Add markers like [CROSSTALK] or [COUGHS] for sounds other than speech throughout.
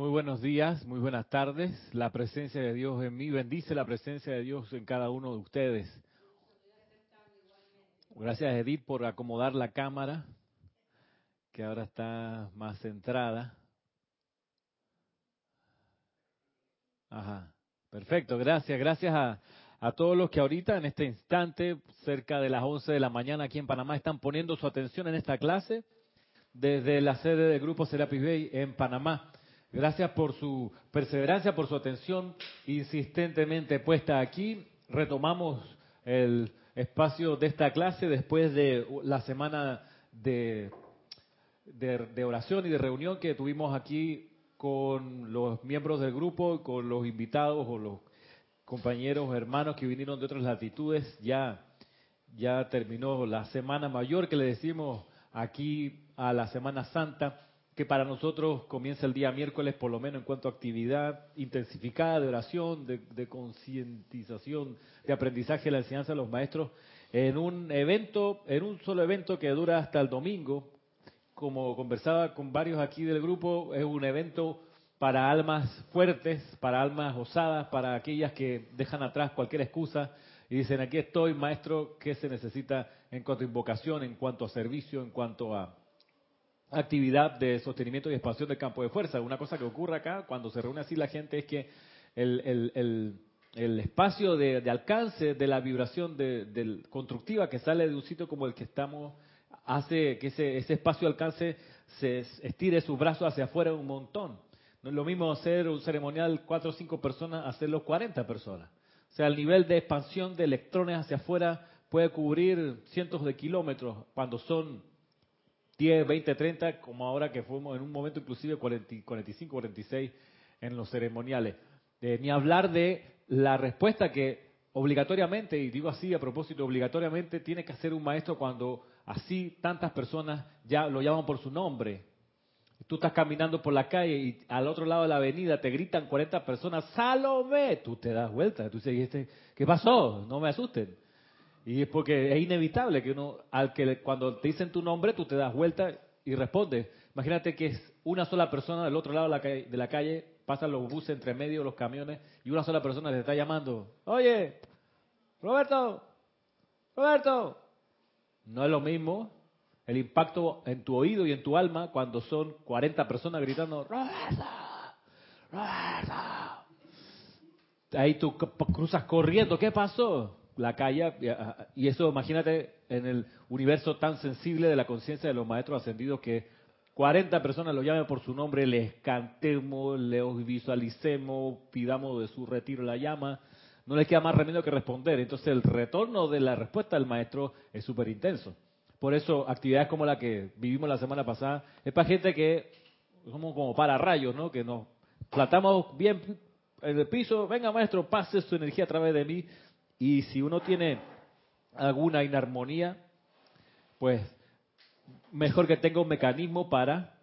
Muy buenos días, muy buenas tardes. La presencia de Dios en mí bendice la presencia de Dios en cada uno de ustedes. Gracias Edith por acomodar la cámara, que ahora está más centrada. Ajá, perfecto, gracias, gracias a, a todos los que ahorita en este instante, cerca de las 11 de la mañana aquí en Panamá, están poniendo su atención en esta clase desde la sede del Grupo Serapis Bay en Panamá. Gracias por su perseverancia, por su atención insistentemente puesta aquí. Retomamos el espacio de esta clase después de la semana de, de, oración y de reunión que tuvimos aquí con los miembros del grupo, con los invitados o los compañeros, hermanos que vinieron de otras latitudes. Ya, ya terminó la semana mayor que le decimos aquí a la Semana Santa que para nosotros comienza el día miércoles, por lo menos en cuanto a actividad intensificada de oración, de, concientización, de aprendizaje de la enseñanza de los maestros, en un evento, en un solo evento que dura hasta el domingo, como conversaba con varios aquí del grupo, es un evento para almas fuertes, para almas osadas, para aquellas que dejan atrás cualquier excusa y dicen, aquí estoy, maestro, ¿qué se necesita en cuanto a invocación, en cuanto a servicio, en cuanto a actividad de sostenimiento y expansión del campo de fuerza. Una cosa que ocurre acá cuando se reúne así la gente es que el, espacio de, alcance de la vibración de, constructiva que sale de un sitio como el que estamos hace que ese, espacio de alcance se estire sus brazos hacia afuera un montón. No es lo mismo hacer un ceremonial cuatro o cinco personas, hacerlo 40 personas. O sea, el nivel de expansión de electrones hacia afuera puede cubrir cientos de kilómetros cuando son 10, 20, 30, como ahora que fuimos en un momento inclusive 40, 45, 46 en los ceremoniales. Eh, ni hablar de la respuesta que obligatoriamente, y digo así a propósito, obligatoriamente tiene que hacer un maestro cuando así tantas personas ya lo llaman por su nombre. Tú estás caminando por la calle y al otro lado de la avenida te gritan 40 personas, Salome, tú te das vuelta, tú dices, ¿qué pasó? No me asusten. Y es porque es inevitable que uno, al que cuando te dicen tu nombre, tú te das vuelta y respondes. Imagínate que es una sola persona del otro lado de la calle, de la calle pasan los buses entre medio, los camiones, y una sola persona te está llamando. Oye, Roberto, Roberto. No es lo mismo el impacto en tu oído y en tu alma cuando son 40 personas gritando, Roberto, Roberto. Ahí tú cruzas corriendo, ¿qué pasó? La calle, y eso imagínate en el universo tan sensible de la conciencia de los maestros ascendidos que 40 personas lo llamen por su nombre, les cantemos, les visualicemos, pidamos de su retiro la llama, no les queda más remedio que responder. Entonces el retorno de la respuesta del maestro es súper intenso. Por eso actividades como la que vivimos la semana pasada es para gente que somos como para rayos, ¿no? Que nos platamos bien en el piso, venga maestro, pase su energía a través de mí, y si uno tiene alguna inarmonía, pues mejor que tenga un mecanismo para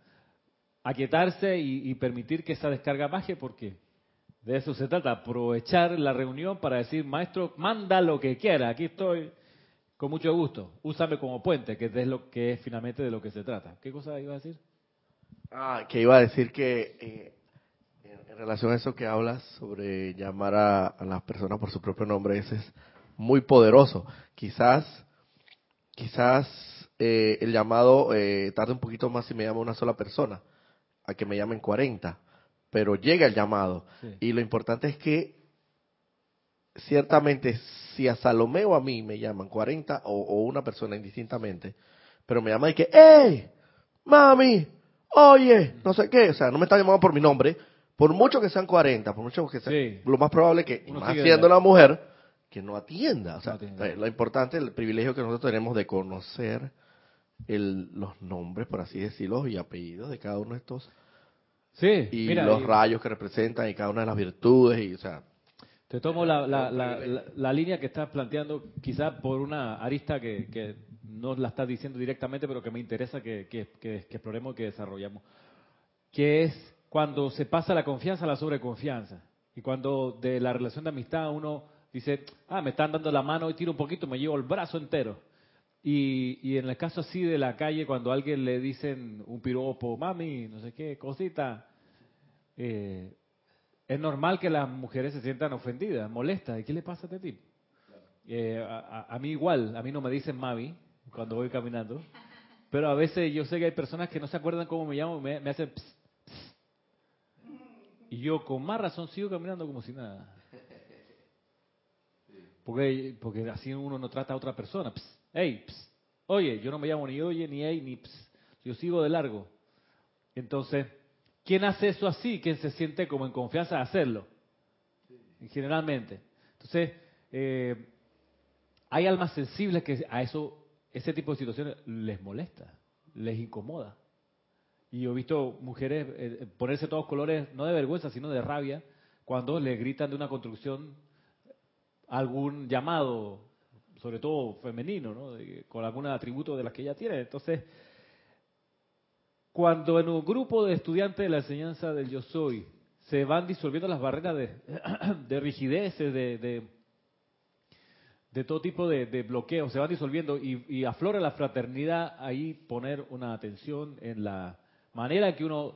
aquietarse y, permitir que esa descarga baje, porque de eso se trata, aprovechar la reunión para decir, maestro, manda lo que quiera, aquí estoy con mucho gusto, úsame como puente, que es lo que es finalmente de lo que se trata. ¿Qué cosa iba a decir? Ah, que iba a decir que eh, en relación a eso que hablas sobre llamar a, las personas por su propio nombre, ese es muy poderoso. Quizás, quizás eh, el llamado eh, tarde un poquito más si me llama una sola persona, a que me llamen 40, pero llega el llamado. Y lo importante es que ciertamente si a Salomé o a mí me llaman 40 o, una persona indistintamente, pero me llaman y que, ¡Ey! ¡Mami! Oye, no sé qué, o sea, no me está llamando por mi nombre, por mucho que sean 40, por mucho que sean, lo más probable que, más siendo la mujer, que no atienda. O sea, eh, lo importante, el privilegio que nosotros tenemos de conocer el, los nombres, por así decirlo, y apellidos de cada uno de estos. Sí, y los rayos que representan y cada una de las virtudes, y o sea. Te tomo la, la, la, línea que estás planteando, quizás por una arista que, que no la estás diciendo directamente, pero que me interesa que, que, que, que exploremos y que desarrollamos, que es cuando se pasa la confianza a la sobreconfianza. Y cuando de la relación de amistad uno dice, ah, me están dando la mano y tiro un poquito, me llevo el brazo entero. Y, y en el caso así de la calle, cuando a alguien le dicen un piropo, mami, no sé qué, cosita, eh, es normal que las mujeres se sientan ofendidas, molestas. ¿Y qué le pasa a este tipo? Eh, a, a, mí igual, a mí no me dicen mami cuando voy caminando, pero a veces yo sé que hay personas que no se acuerdan cómo me llamo, me, me hacen pss, pss. Y yo con más razón sigo caminando como si nada. [LAUGHS] Porque, porque así uno no trata a otra persona. Pss, hey, oye, yo no me llamo ni oye, ni hey, ni pss. yo sigo de largo. Entonces, ¿quién hace eso así? ¿Quién se siente como en confianza de hacerlo? Generalmente. Entonces, eh, hay almas sensibles que a eso, ese tipo de situaciones les molesta, les incomoda. Y yo he visto mujeres eh, ponerse todos colores, no de vergüenza, sino de rabia, cuando le gritan de una construcción algún llamado, sobre todo femenino, ¿no? De, con algún atributo de las que ella tiene. Entonces, cuando en un grupo de estudiantes de la enseñanza del yo soy se van disolviendo las barreras de, [CLEARS THROAT] de rigideces, de, de, de, todo tipo de, de bloqueos, se van disolviendo y, y, aflora la fraternidad, ahí poner una atención en la manera que uno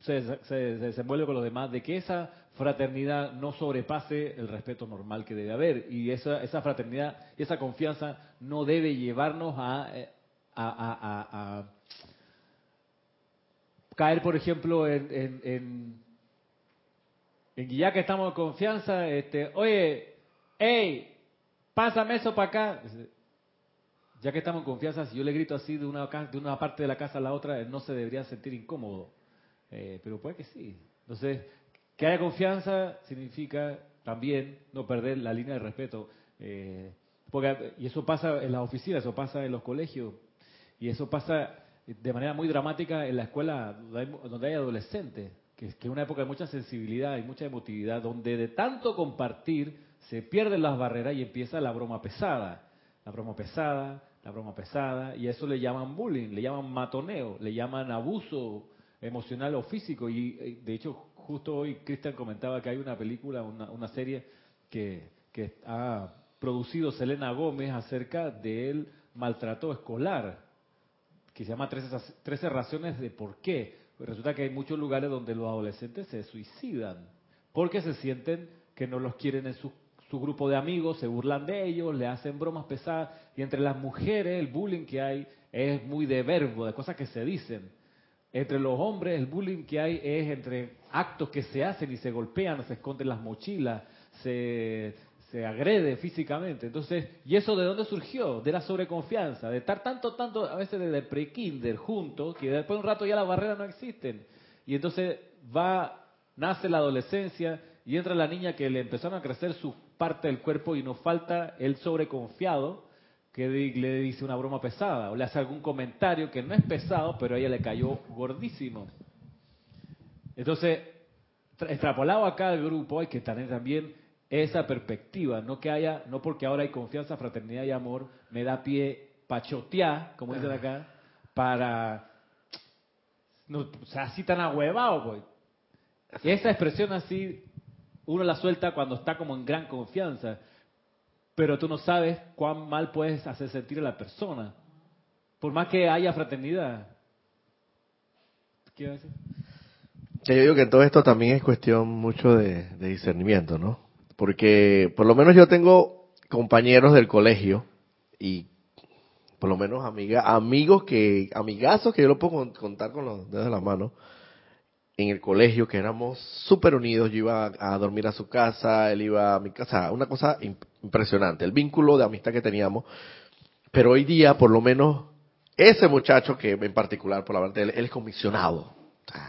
se, se, se desenvuelve con los demás, de que esa fraternidad no sobrepase el respeto normal que debe haber. Y esa, esa fraternidad esa confianza no debe llevarnos a, eh, a, caer, por ejemplo, en, en, en, en, ya que estamos en confianza, este, oye, hey, pásame eso para acá. Ya que estamos en confianza, si yo le grito así de una, de una parte de la casa a la otra, no se debería sentir incómodo. Eh, pero puede que sí. Entonces, que haya confianza significa también no perder la línea de respeto. Eh, porque, y eso pasa en las oficinas, eso pasa en los colegios, y eso pasa de manera muy dramática en la escuela donde hay, donde hay adolescentes, que, que es una época de mucha sensibilidad y mucha emotividad, donde de tanto compartir se pierden las barreras y empieza la broma pesada. La broma pesada, la broma pesada, y a eso le llaman bullying, le llaman matoneo, le llaman abuso emocional o físico. Y de hecho, justo hoy Cristian comentaba que hay una película, una, una serie que, que, ha producido Selena Gómez acerca del maltrato escolar, que se llama 13, 13 razones de por qué. Resulta que hay muchos lugares donde los adolescentes se suicidan porque se sienten que no los quieren en su, su grupo de amigos, se burlan de ellos, le hacen bromas pesadas y entre las mujeres el bullying que hay es muy de verbo, de cosas que se dicen. Entre los hombres el bullying que hay es entre actos que se hacen y se golpean, se esconden las mochilas, se, se agrede físicamente. Entonces, ¿y eso de dónde surgió? De la sobreconfianza, de estar tanto, tanto, a veces desde pre-kinder juntos, que después de un rato ya las barreras no existen. Y entonces va, nace la adolescencia y entra la niña que le empezaron a crecer su parte del cuerpo y nos falta el sobreconfiado que le dice una broma pesada o le hace algún comentario que no es pesado, pero a ella le cayó gordísimo. Entonces, extrapolado acá al grupo, hay que tener también esa perspectiva, no que haya, no porque ahora hay confianza, fraternidad y amor, me da pie pachotear, como dicen acá, para, no, o sea, así tan ahuevado, pues. Y esa expresión así, uno la suelta cuando está como en gran confianza, pero tú no sabes cuán mal puedes hacer sentir a la persona, por más que haya fraternidad. ¿Qué decir? Yo digo que todo esto también es cuestión mucho de, de, discernimiento, ¿no? Porque por lo menos yo tengo compañeros del colegio y por lo menos amiga, amigos que, amigazos que yo lo puedo contar con los dedos de la mano, en el colegio que éramos súper unidos, yo iba a, dormir a su casa, él iba a mi casa, una cosa impresionante, el vínculo de amistad que teníamos, pero hoy día por lo menos ese muchacho que en particular, por la verdad, él, él es comisionado,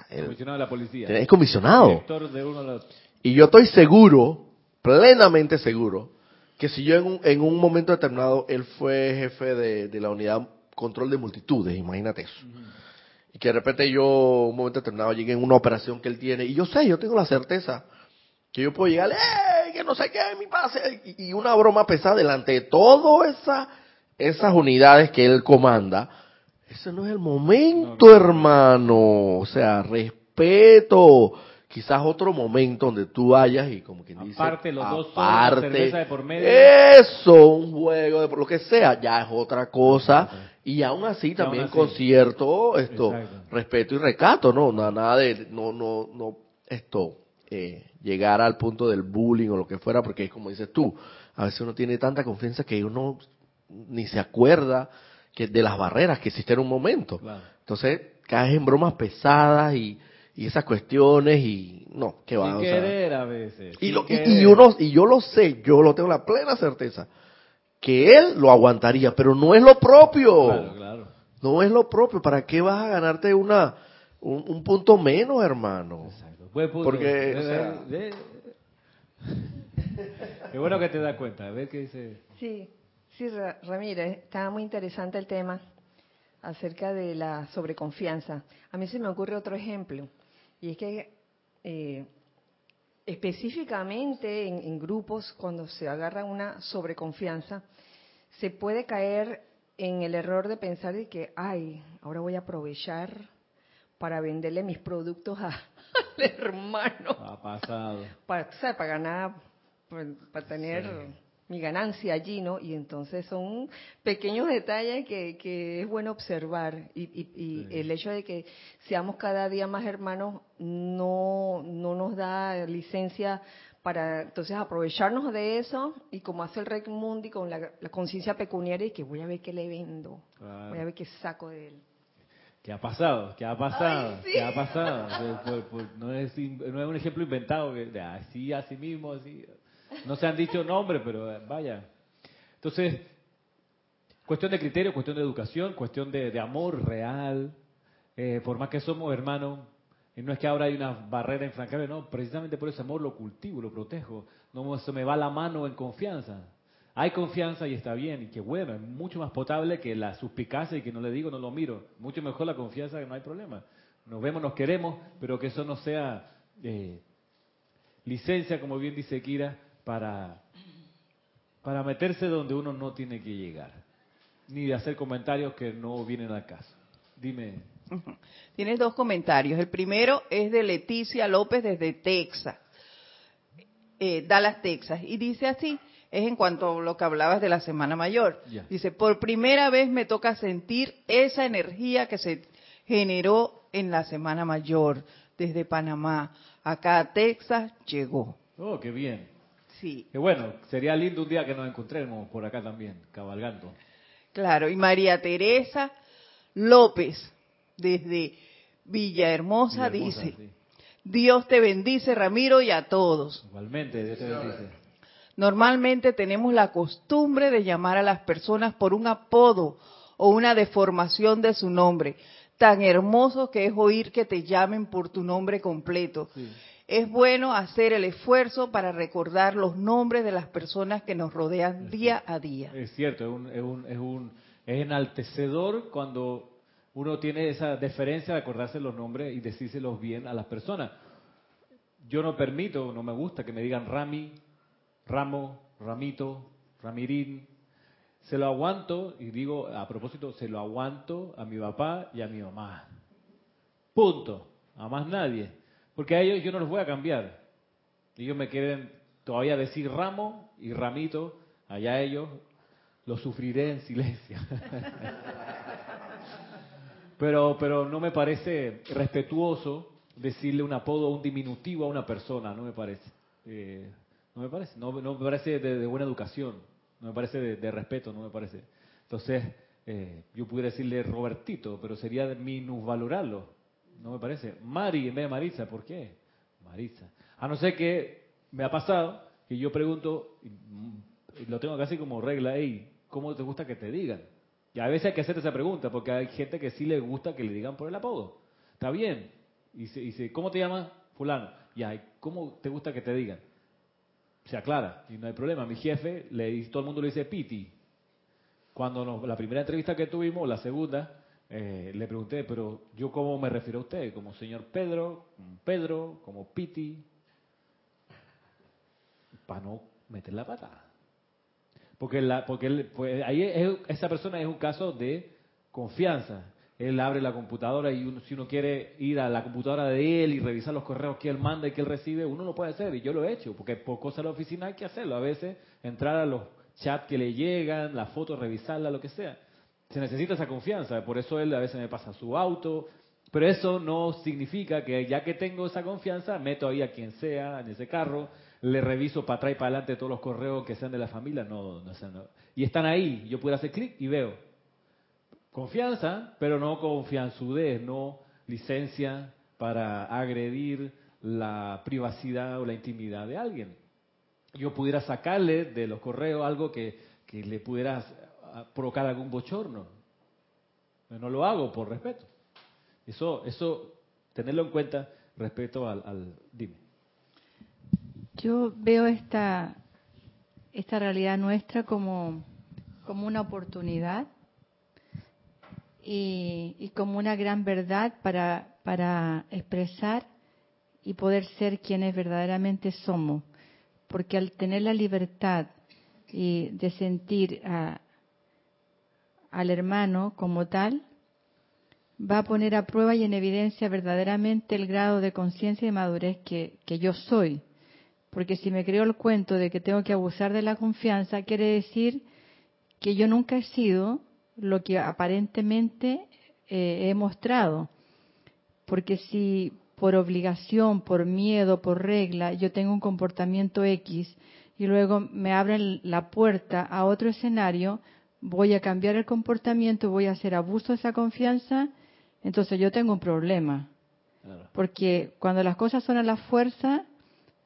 comisionado de la policía. Es comisionado. De uno de los... Y yo estoy seguro, plenamente seguro, que si yo en un, en un momento determinado, él fue jefe de, de, la unidad control de multitudes, imagínate eso. Uh -huh. Y que de repente yo, un momento determinado, llegué en una operación que él tiene, y yo sé, yo tengo la certeza que yo puedo llegar, ¡eh! Que no sé qué, mi pase, y, y una broma pesada delante de todas esa, esas unidades que él comanda ese no es el momento, no, no. hermano. O sea, respeto. Quizás otro momento donde tú vayas y como quien dice, aparte los dos cerveza de por medio. Eso, un juego de por lo que sea, ya es otra cosa. Y aún así también aún así. con cierto esto, Exacto. respeto y recato, ¿no? Nada, de, no, no, no, esto eh, llegar al punto del bullying o lo que fuera, porque como dices tú, a veces uno tiene tanta confianza que uno ni se acuerda que de las barreras que existen en un momento. Entonces caes en bromas pesadas y, y esas cuestiones y no, que va. Sin querer a veces. Y, y, uno, y yo lo sé, yo lo tengo la plena certeza, que él lo aguantaría, pero no es lo propio. Claro, claro. No es lo propio. ¿Para qué vas a ganarte una un, punto menos, hermano? Exacto. punto. Porque, o sea... Qué bueno que te das cuenta. A ver qué dice. Sí, sí, Ramírez, está muy interesante el tema acerca de la sobreconfianza. A mí se me ocurre otro ejemplo, y es que eh, específicamente en, grupos, cuando se agarra una sobreconfianza, se puede caer en el error de pensar de que, ay, ahora voy a aprovechar para venderle mis productos [LAUGHS] al hermano. Ha pasado. Para, para ganar, para, tener mi ganancia allí, ¿no? Y entonces son pequeños detalles que, que es bueno observar y, y, el hecho de que seamos cada día más hermanos no, no nos da licencia para entonces aprovecharnos de eso y como hace el Rey Mundi con la, conciencia pecuniaria y que voy a ver qué le vendo, voy a ver qué saco de él. ¿Qué ha pasado? ¿Qué ha pasado? ¿Qué ha pasado? no, es, no es un ejemplo inventado, que así, así mismo, así. No se han dicho nombres, pero eh, vaya. Entonces, cuestión de criterio, cuestión de educación, cuestión de, amor real. Eh, por más que somos hermanos, y no es que ahora hay una barrera infranqueable, no, precisamente por ese amor lo cultivo, lo protejo. No se me va la mano en confianza. Hay confianza y está bien, y qué bueno, es mucho más potable que la suspicacia y que no le digo, no lo miro. Mucho mejor la confianza que no hay problema. Nos vemos, nos queremos, pero que eso no sea eh, licencia, como bien dice Kira, para, para meterse donde uno no tiene que llegar, ni de hacer comentarios que no vienen al caso. Dime. Tienes dos comentarios. El primero es de Leticia López desde Texas, eh, Dallas, Texas, y dice así, es en cuanto a lo que hablabas de la Semana Mayor. Dice, por primera vez me toca sentir esa energía que se generó en la Semana Mayor desde Panamá. Acá a Texas llegó. Oh, qué bien. Sí. Que bueno, sería lindo un día que nos encontremos por acá también, cabalgando. Claro, y María Teresa López, desde Villahermosa, dice, Dios te bendice, Ramiro, y a todos. Igualmente, Dios te bendice. Normalmente tenemos la costumbre de llamar a las personas por un apodo o una deformación de su nombre. Tan hermoso que es oír que te llamen por tu nombre completo. Sí es bueno hacer el esfuerzo para recordar los nombres de las personas que nos rodean día a día. Es cierto, es un, es un, es un es enaltecedor cuando uno tiene esa deferencia de acordarse los nombres y decírselos bien a las personas. Yo no permito, no me gusta que me digan Rami, Ramo, Ramito, Ramirín. Se lo aguanto, y digo a propósito, se lo aguanto a mi papá y a mi mamá. Punto. A más nadie. Porque a ellos yo no los voy a cambiar. Ellos me quieren todavía decir ramo y ramito, allá ellos lo sufriré en silencio. [LAUGHS] pero, pero no me parece respetuoso decirle un apodo o un diminutivo a una persona, no me parece. Eh, no me parece, no, me parece de, buena educación, no me parece de, respeto, no me parece. Entonces, eh, yo pudiera decirle Robertito, pero sería minusvalorarlo. No me parece. Mari en vez de Marisa, ¿por qué? Marisa. A no ser que me ha pasado que yo pregunto, y lo tengo casi como regla, hey, ¿cómo te gusta que te digan? Y a veces hay que hacerte esa pregunta, porque hay gente que sí le gusta que le digan por el apodo. Está bien. Y dice, ¿cómo te llamas? Fulano. Ya, ¿cómo te gusta que te digan? Se aclara, y no hay problema. Mi jefe, le, todo el mundo le dice Piti. Cuando la primera entrevista que tuvimos, la segunda, eh, le pregunté, pero yo cómo me refiero a usted, como señor Pedro, como Pedro, como Piti, para no meter la pata. Porque, la, porque pues, ahí esa persona es un caso de confianza. Él abre la computadora y si uno quiere ir a la computadora de él y revisar los correos que él manda y que él recibe, uno lo puede hacer y yo lo he hecho, porque por cosas de la oficina hay que hacerlo. A veces entrar a los chats que le llegan, las fotos, revisarlas, lo que sea se necesita esa confianza. Por eso él a veces me pasa su auto, Pero eso no significa que ya que tengo esa confianza, meto ahí a quien sea en ese carro, le reviso para atrás y para adelante todos los correos que sean de la familia. No, no. Y están ahí, yo puedo hacer clic y veo. Confianza, pero no confianzudez, no licencia para agredir la privacidad o la intimidad de alguien. Yo pudiera sacarle de los correos algo que, que le pudiera provocar algún bochorno. No lo hago por respeto. Eso, eso, tenerlo en cuenta respecto al, al dime. Yo veo esta, esta realidad nuestra como, como una oportunidad y, y, como una gran verdad para, para expresar y poder ser quienes verdaderamente somos. Porque al tener la libertad y de sentir a, al hermano como tal, va a poner a prueba y en evidencia verdaderamente el grado de conciencia y madurez que, yo soy. Porque si me creo el cuento de que tengo que abusar de la confianza, quiere decir que yo nunca he sido lo que aparentemente eh, he mostrado. Porque si por obligación, por miedo, por regla, yo tengo un comportamiento X y luego me abren la puerta a otro escenario, voy a cambiar el comportamiento, voy a hacer abuso de esa confianza entonces yo tengo un problema. Porque cuando las cosas son a la fuerza,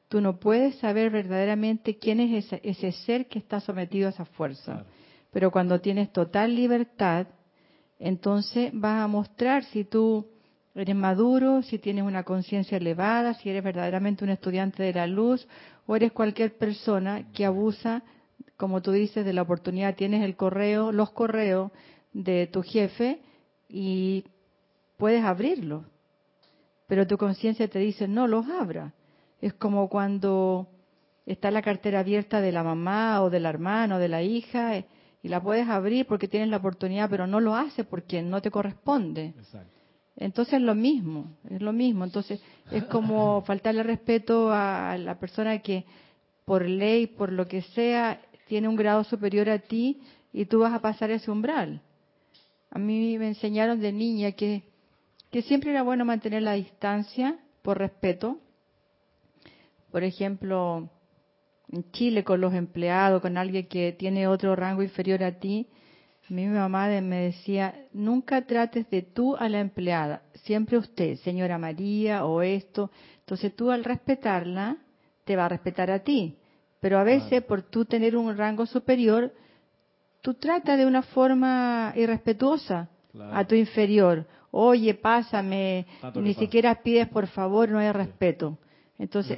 tú no puedes saber verdaderamente quién es ese, ser que está sometido a esa fuerza. Pero cuando tienes total libertad, entonces vas a mostrar si tú eres maduro, si tienes una conciencia elevada, si eres verdaderamente un estudiante de la luz o eres cualquier persona que abusa, como tú dices, de la oportunidad. Tienes el correo, los correos de tu jefe y puedes abrirlo, pero tu conciencia te dice no los abra. Es como cuando está la cartera abierta de la mamá o del hermano o de la hija eh, y la puedes abrir porque tienes la oportunidad, pero no lo hace porque no te corresponde. Entonces es lo mismo, es lo mismo. Entonces es como [LAUGHS] faltarle respeto a la persona que por ley, por lo que sea, tiene un grado superior a ti y tú vas a pasar ese umbral. A mí me enseñaron de niña que que siempre era bueno mantener la distancia por respeto. Por ejemplo, en Chile con los empleados, con alguien que tiene otro rango inferior a ti, mi mamá me decía, nunca trates de tú a la empleada, siempre usted, señora María o esto. Entonces tú al respetarla, te va a respetar a ti. Pero a veces por tú tener un rango superior, tú tratas de una forma irrespetuosa a tu inferior oye, pásame, ni siquiera pides por favor, no hay respeto. Entonces,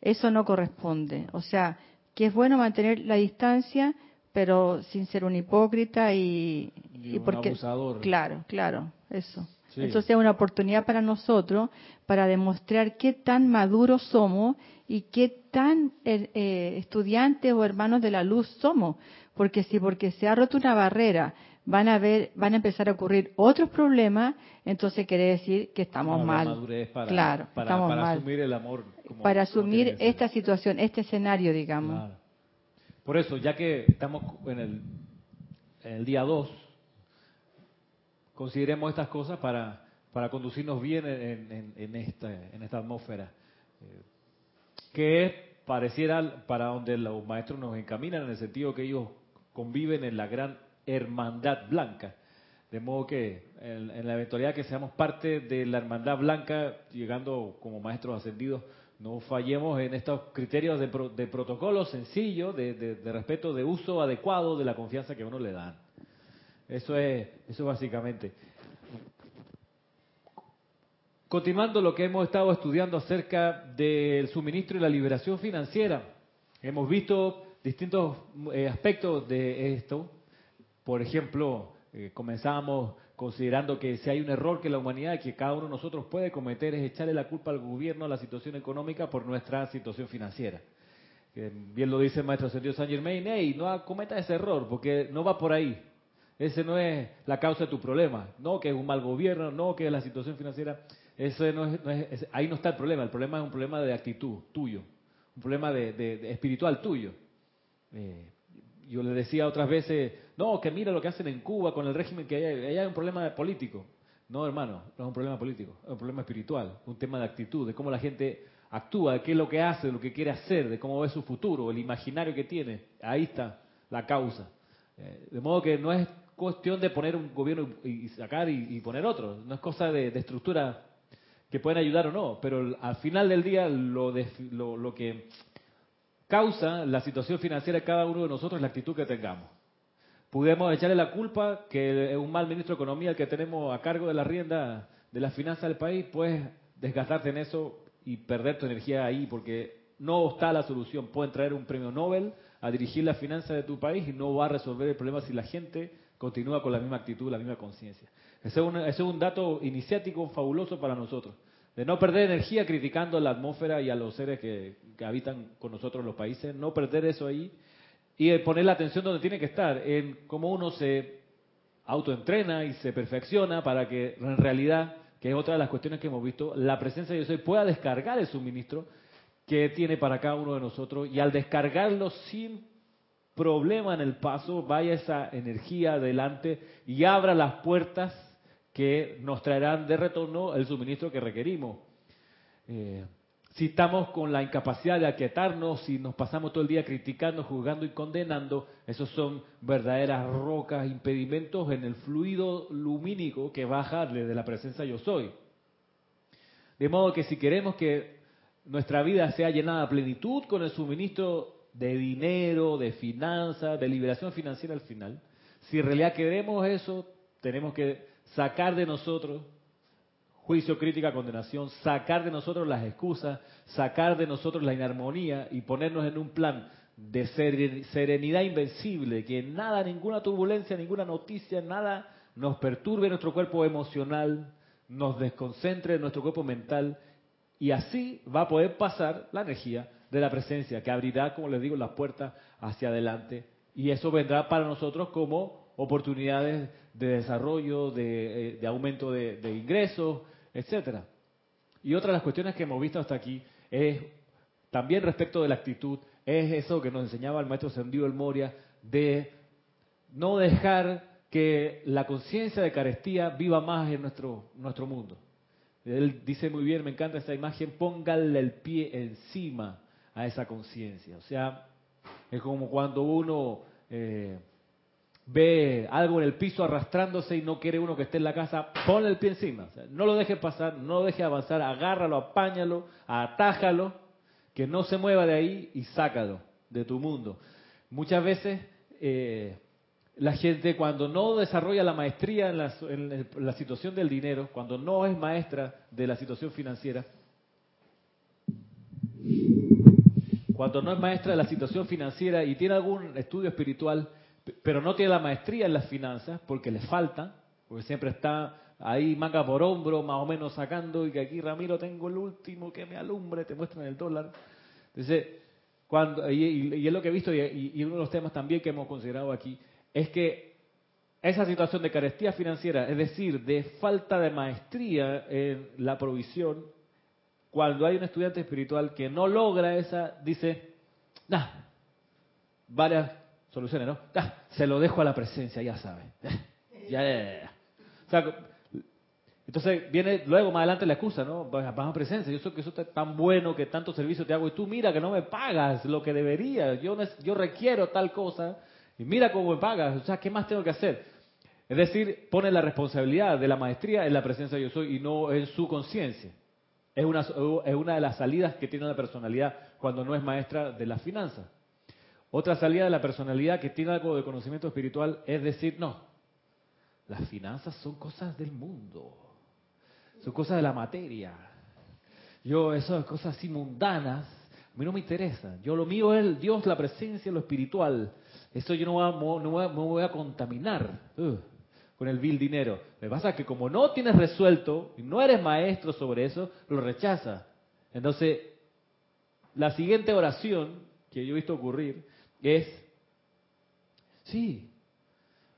eso no corresponde. O sea, que es bueno mantener la distancia, pero sin ser un hipócrita y, y, porque abusador. claro, claro, eso. Entonces es una oportunidad para nosotros para demostrar qué tan maduros somos y qué tan eh, eh, estudiantes o hermanos de la luz somos, porque si porque se ha roto una barrera van a ver, van a empezar a ocurrir otros problemas, entonces quiere decir que estamos mal. Para, claro, para, estamos para mal. asumir el amor. para asumir esta situación, este escenario, digamos. Por eso, ya que estamos en el, en el día 2, consideremos estas cosas para, para conducirnos bien en, en, esta, en esta atmósfera. Eh, que es, pareciera, para donde los maestros nos encaminan, en el sentido que ellos conviven en la gran hermandad blanca. De modo que en, la eventualidad que seamos parte de la hermandad blanca, llegando como maestros ascendidos, no fallemos en estos criterios de, protocolo sencillo, de, respeto, de uso adecuado de la confianza que uno le da. Eso es, eso básicamente. Continuando lo que hemos estado estudiando acerca del suministro y la liberación financiera, hemos visto distintos eh, aspectos de esto, por ejemplo, eh, comenzamos considerando que si hay un error que la humanidad, que cada uno de nosotros puede cometer, es echarle la culpa al gobierno, a la situación económica, por nuestra situación financiera. bien lo dice el maestro Ascendido San Germain, hey, no cometa ese error, porque no va por ahí. Ese no es la causa de tu problema. No que es un mal gobierno, no que es la situación financiera. Ese no es, ahí no está el problema. El problema es un problema de actitud tuyo, un problema de, espiritual tuyo. Eh, yo le decía otras veces, no, que mira lo que hacen en Cuba con el régimen que hay, hay un problema político. No, hermano, no es un problema político, es un problema espiritual, un tema de actitud, de cómo la gente actúa, de qué es lo que hace, de lo que quiere hacer, de cómo ve su futuro, el imaginario que tiene. Ahí está la causa. Eh, de modo que no es cuestión de poner un gobierno y sacar y, poner otro, no es cosa de, estructura que pueden ayudar o no, pero al final del día lo, lo, lo que causa la situación financiera de cada uno de nosotros es la actitud que tengamos. Pudimos echarle la culpa que es un mal ministro de Economía el que tenemos a cargo de la rienda de las finanzas del país, puedes desgastarte en eso y perder tu energía ahí, porque no está la solución. Pueden traer un premio Nobel a dirigir las finanzas de tu país y no va a resolver el problema si la gente continúa con la misma actitud, la misma conciencia. Ese, es un dato iniciático fabuloso para nosotros, de no perder energía criticando la atmósfera y a los seres que, que habitan con nosotros los países, no perder eso ahí y poner la atención donde tiene que estar, en cómo uno se autoentrena y se perfecciona para que en realidad que es otra de las cuestiones que hemos visto, la presencia de Dios pueda descargar el suministro que tiene para cada uno de nosotros y al descargarlo sin problema en el paso, vaya esa energía adelante y abra las puertas que nos traerán de retorno el suministro que requerimos. Eh, si estamos con la incapacidad de aquietarnos, si nos pasamos todo el día criticando, juzgando y condenando, esos son verdaderas rocas, impedimentos en el fluido lumínico que baja desde la presencia yo soy. De modo que si queremos que nuestra vida sea llenada a plenitud con el suministro de dinero, de finanzas, de liberación financiera al final, si en realidad queremos eso, tenemos que sacar de nosotros juicio, crítica, condenación, sacar de nosotros las excusas, sacar de nosotros la inarmonía y ponernos en un plan de serenidad invencible, que nada, ninguna turbulencia, ninguna noticia, nada nos perturbe nuestro cuerpo emocional, nos desconcentre nuestro cuerpo mental y así va a poder pasar la energía de la presencia que abrirá, como les digo, las puertas hacia adelante. Y eso vendrá para nosotros como oportunidades de desarrollo, de, eh, aumento de ingresos, etcétera. Y otra de las cuestiones que hemos visto hasta aquí es también respecto de la actitud, es eso que nos enseñaba el maestro Sendido el Moria, de no dejar que la conciencia de carestía viva más en nuestro, nuestro mundo. Él dice muy bien, me encanta esa imagen, póngale el pie encima a esa conciencia. O sea, es como cuando uno eh, ve algo en el piso arrastrándose y no quiere uno que esté en la casa, ponle el pie encima. no lo deje pasar, no lo deje avanzar, agárralo, apáñalo, atájalo, que no se mueva de ahí y sácalo de tu mundo. Muchas veces eh, la gente cuando no desarrolla la maestría en la, en la situación del dinero, cuando no es maestra de la situación financiera, cuando no es maestra de la situación financiera y tiene algún estudio espiritual, pero no tiene la maestría en las finanzas porque le falta, porque siempre está ahí manga por hombro, más o menos sacando, y que aquí Ramiro tengo el último que me alumbre, te muestran el dólar. Entonces, cuando, y, es lo que he visto, y, y, uno de los temas también que hemos considerado aquí, es que esa situación de carestía financiera, es decir, de falta de maestría en la provisión, cuando hay un estudiante espiritual que no logra esa, dice, nah, varias soluciones, ¿no? se lo dejo a la presencia, ya sabe. Ya, ya, O sea, entonces viene luego más adelante la excusa, ¿no? Vas a presencia, yo sé que eso está tan bueno, que tanto servicio te hago y tú mira que no me pagas lo que debería, yo, yo requiero tal cosa y mira cómo me pagas, o sea, ¿qué más tengo que hacer? Es decir, pone la responsabilidad de la maestría en la presencia de yo soy y no en su conciencia. Es una, es una de las salidas que tiene la personalidad cuando no es maestra de las finanzas. Otra salida de la personalidad que tiene algo de conocimiento espiritual es decir, no, las finanzas son cosas del mundo, son cosas de la materia. Yo, esas cosas así mundanas, a mí no me interesa. Yo lo mío es Dios, la presencia, lo espiritual. Eso yo no, no, me voy a contaminar uh, con el vil dinero. Me pasa que como no tienes resuelto y no eres maestro sobre eso, lo rechazas. Entonces, la siguiente oración que yo he visto ocurrir es, sí,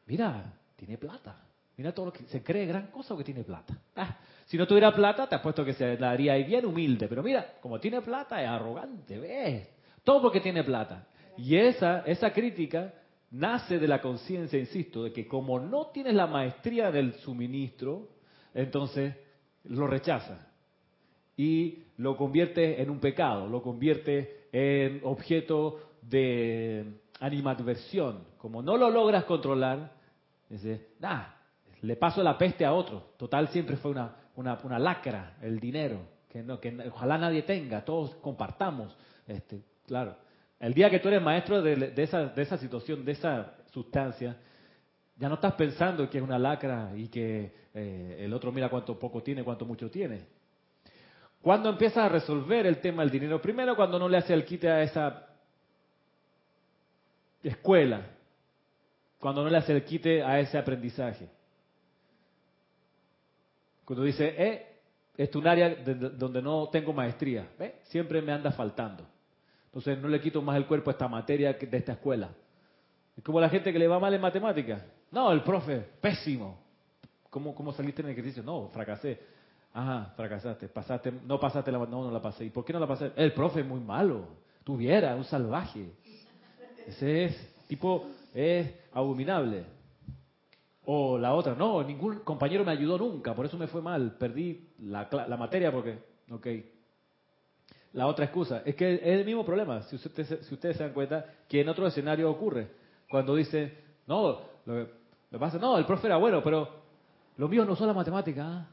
mira, tiene plata. Mira todo lo que se cree gran cosa o que tiene plata. Ah, si no tuviera plata, te apuesto que se daría ahí bien humilde. Pero mira, como tiene plata, es arrogante, ¿ves? Todo porque tiene plata. Y esa, esa crítica nace de la conciencia, insisto, de que como no tienes la maestría del suministro, entonces lo rechaza y lo convierte en un pecado, lo convierte en objeto de animadversión. Como no lo logras controlar, dice, nah, le paso la peste a otro. Total, siempre fue una, una, una lacra el dinero, que, no, que ojalá nadie tenga, todos compartamos. Este, claro, el día que tú eres maestro de, esa, de esa situación, de esa sustancia, ya no estás pensando que es una lacra y que eh, el otro mira cuánto poco tiene, cuánto mucho tiene. Cuando empiezas a resolver el tema del dinero, primero cuando no le hace el quite a esa escuela, cuando no le hace el quite a ese aprendizaje. Cuando dice, eh, es un área donde no tengo maestría, siempre me anda faltando. Entonces no le quito más el cuerpo a esta materia de esta escuela. Es como la gente que le va mal en matemáticas. No, el profe, pésimo. ¿Cómo, cómo saliste en el ejercicio? No, fracasé. Ajá, fracasaste. Pasaste, no pasaste la... No, no la pasé. ¿Y por qué no la pasé? El profe es muy malo. Tuviera, un salvaje. Ese es, tipo, es abominable. O la otra, no, ningún compañero me ayudó nunca, por eso me fue mal. Perdí la, la materia porque... Ok, la otra excusa. Es que es el mismo problema, si, usted, si ustedes se dan cuenta, que en otro escenario ocurre. Cuando dice, no, lo, que pasa, no, el profe era bueno, pero los míos no son la matemática, ¿ah?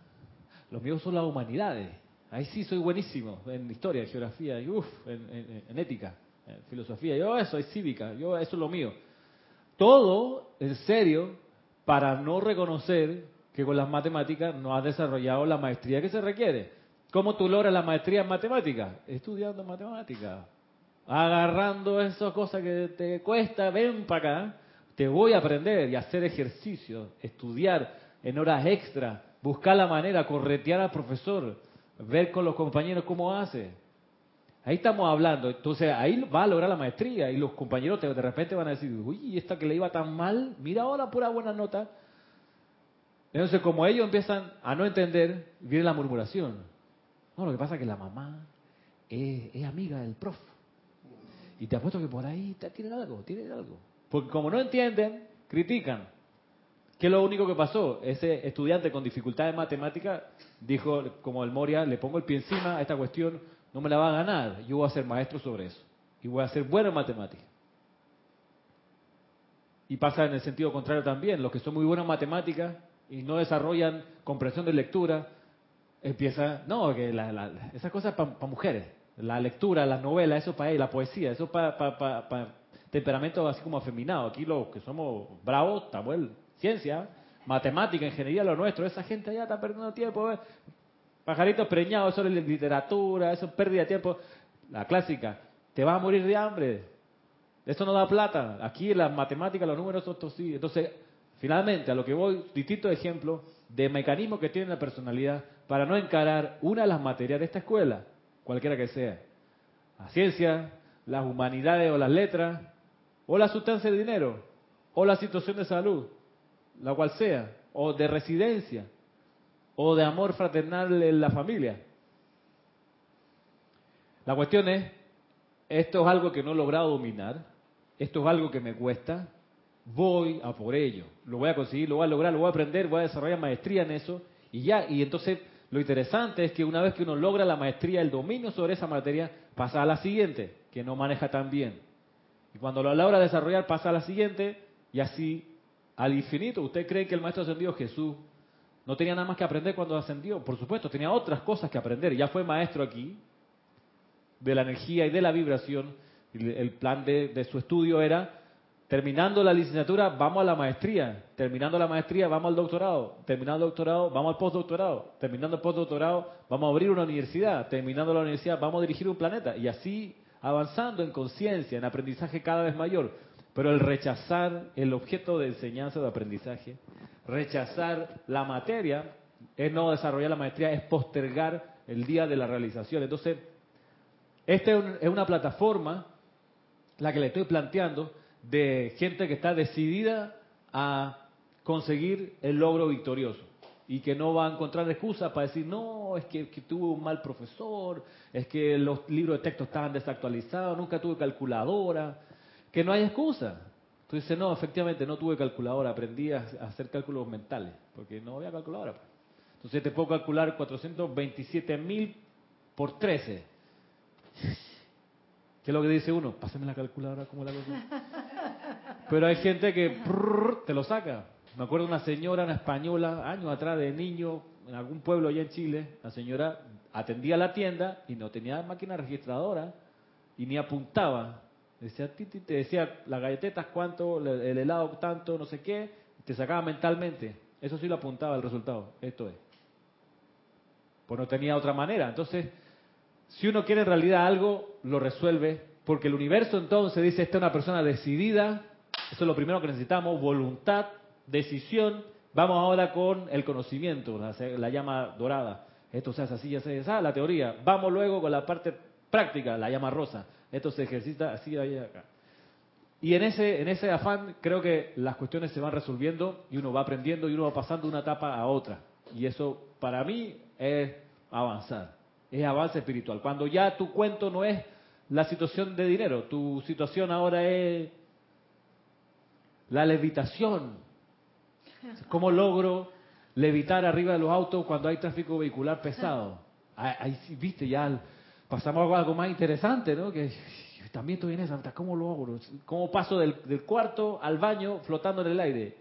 los míos son las humanidades. Ahí sí soy buenísimo, en historia, geografía, y uf, en, ética, en filosofía. Yo eso es cívica, yo eso es lo mío. Todo, en serio, para no reconocer que con las matemáticas no has desarrollado la maestría que se requiere. ¿Cómo tú logras la maestría en matemáticas? Estudiando matemáticas. Agarrando esas cosas que te cuesta, ven para acá, te voy a aprender y hacer ejercicio, estudiar en horas extra, buscar la manera, corretear al profesor, ver con los compañeros cómo hace. Ahí estamos hablando. Entonces ahí va a lograr la maestría y los compañeros de repente van a decir, uy, esta que le iba tan mal, mira ahora pura buena nota. Entonces como ellos empiezan a no entender, viene la murmuración. No, lo que pasa es que la mamá es, amiga del prof. Y te apuesto que por ahí tienen algo, tienen algo. Porque como no entienden, critican. ¿Qué es lo único que pasó? Ese estudiante con dificultad de matemática dijo, como el Moria, le pongo el pie encima a esta cuestión, no me la va a ganar. Yo voy a ser maestro sobre eso. Y voy a ser bueno en matemática. Y pasa en el sentido contrario también. Los que son muy buenos en matemáticas y no desarrollan comprensión de lectura, empieza, no, que la, la, esas cosas para mujeres, la lectura, las novelas, eso para la poesía, eso para pa, temperamento así como afeminado. Aquí los que somos bravos, en ciencia, matemática, ingeniería, lo nuestro, esa gente allá está perdiendo tiempo. Pajaritos preñados, eso es literatura, eso es pérdida de tiempo. La clásica, te vas a morir de hambre. Eso no da plata. Aquí las matemáticas, los números, son sí. Entonces, finalmente, a lo que voy, distinto ejemplo de mecanismo que tiene la personalidad para no encarar una de las materias de esta escuela, cualquiera que sea. La ciencia, las humanidades o las letras, o la sustancia de dinero, o la situación de salud, la cual sea, o de residencia, o de amor fraternal en la familia. La cuestión es, esto es algo que no he logrado dominar, esto es algo que me cuesta, voy a por ello, lo voy a conseguir, lo voy a lograr, lo voy a aprender, voy a desarrollar maestría en eso, y ya, y entonces lo interesante es que una vez que uno logra la maestría, el dominio sobre esa materia, pasa a la siguiente, que no maneja tan bien. Y cuando lo logra desarrollar, pasa a la siguiente y así al infinito. ¿Usted cree que el Maestro Ascendido Jesús no tenía nada más que aprender cuando ascendió? Por supuesto, tenía otras cosas que aprender. Ya fue maestro aquí de la energía y de la vibración. El plan de, de su estudio era Terminando la licenciatura, vamos a la maestría. Terminando la maestría, vamos al doctorado. Terminando el doctorado, vamos al postdoctorado. Terminando el postdoctorado, vamos a abrir una universidad. Terminando la universidad, vamos a dirigir un planeta. Y así avanzando en conciencia, en aprendizaje cada vez mayor. Pero el rechazar el objeto de enseñanza de aprendizaje, rechazar la materia, es no desarrollar la maestría, es postergar el día de la realización. Entonces, esta es una plataforma, la que le estoy planteando, de gente que está decidida a conseguir el logro victorioso y que no va a encontrar excusas para decir, no, es que, tuve un mal profesor, es que los libros de texto estaban desactualizados, nunca tuve calculadora, que no hay excusa. Tú dices, no, efectivamente no tuve calculadora, aprendí a hacer cálculos mentales, porque no había calculadora. Entonces te puedo calcular 427 mil por 13. ¿Qué es lo que dice uno? Pásame la calculadora, ¿cómo la cosa? Pero hay gente que te lo saca. Me acuerdo una señora, una española, años atrás de niño, en algún pueblo allá en Chile, la señora atendía la tienda y no tenía máquina registradora y ni apuntaba. Decía, te decía las galletetas cuánto, el helado tanto, no sé qué, te sacaba mentalmente. Eso sí lo apuntaba el resultado. Esto es. Pues no tenía otra manera. Entonces, si uno quiere en realidad algo, lo resuelve, porque el universo entonces dice, esta es una persona decidida, eso es lo primero que necesitamos, voluntad, decisión. Vamos ahora con el conocimiento, la, llama dorada. Esto se hace así, ya se hace, la teoría. Vamos luego con la parte práctica, la llama rosa. Esto se ejercita así, ahí, acá. Y en ese, en ese afán creo que las cuestiones se van resolviendo y uno va aprendiendo y uno va pasando de una etapa a otra. Y eso para mí es avanzar, es avance espiritual. Cuando ya tu cuento no es la situación de dinero, tu situación ahora es la levitación. ¿Cómo logro levitar arriba de los autos cuando hay tráfico vehicular pesado? Ahí, viste, ya pasamos algo más interesante, ¿no? Que también estoy en esa, ¿cómo lo hago? ¿Cómo paso del, cuarto al baño flotando en el aire?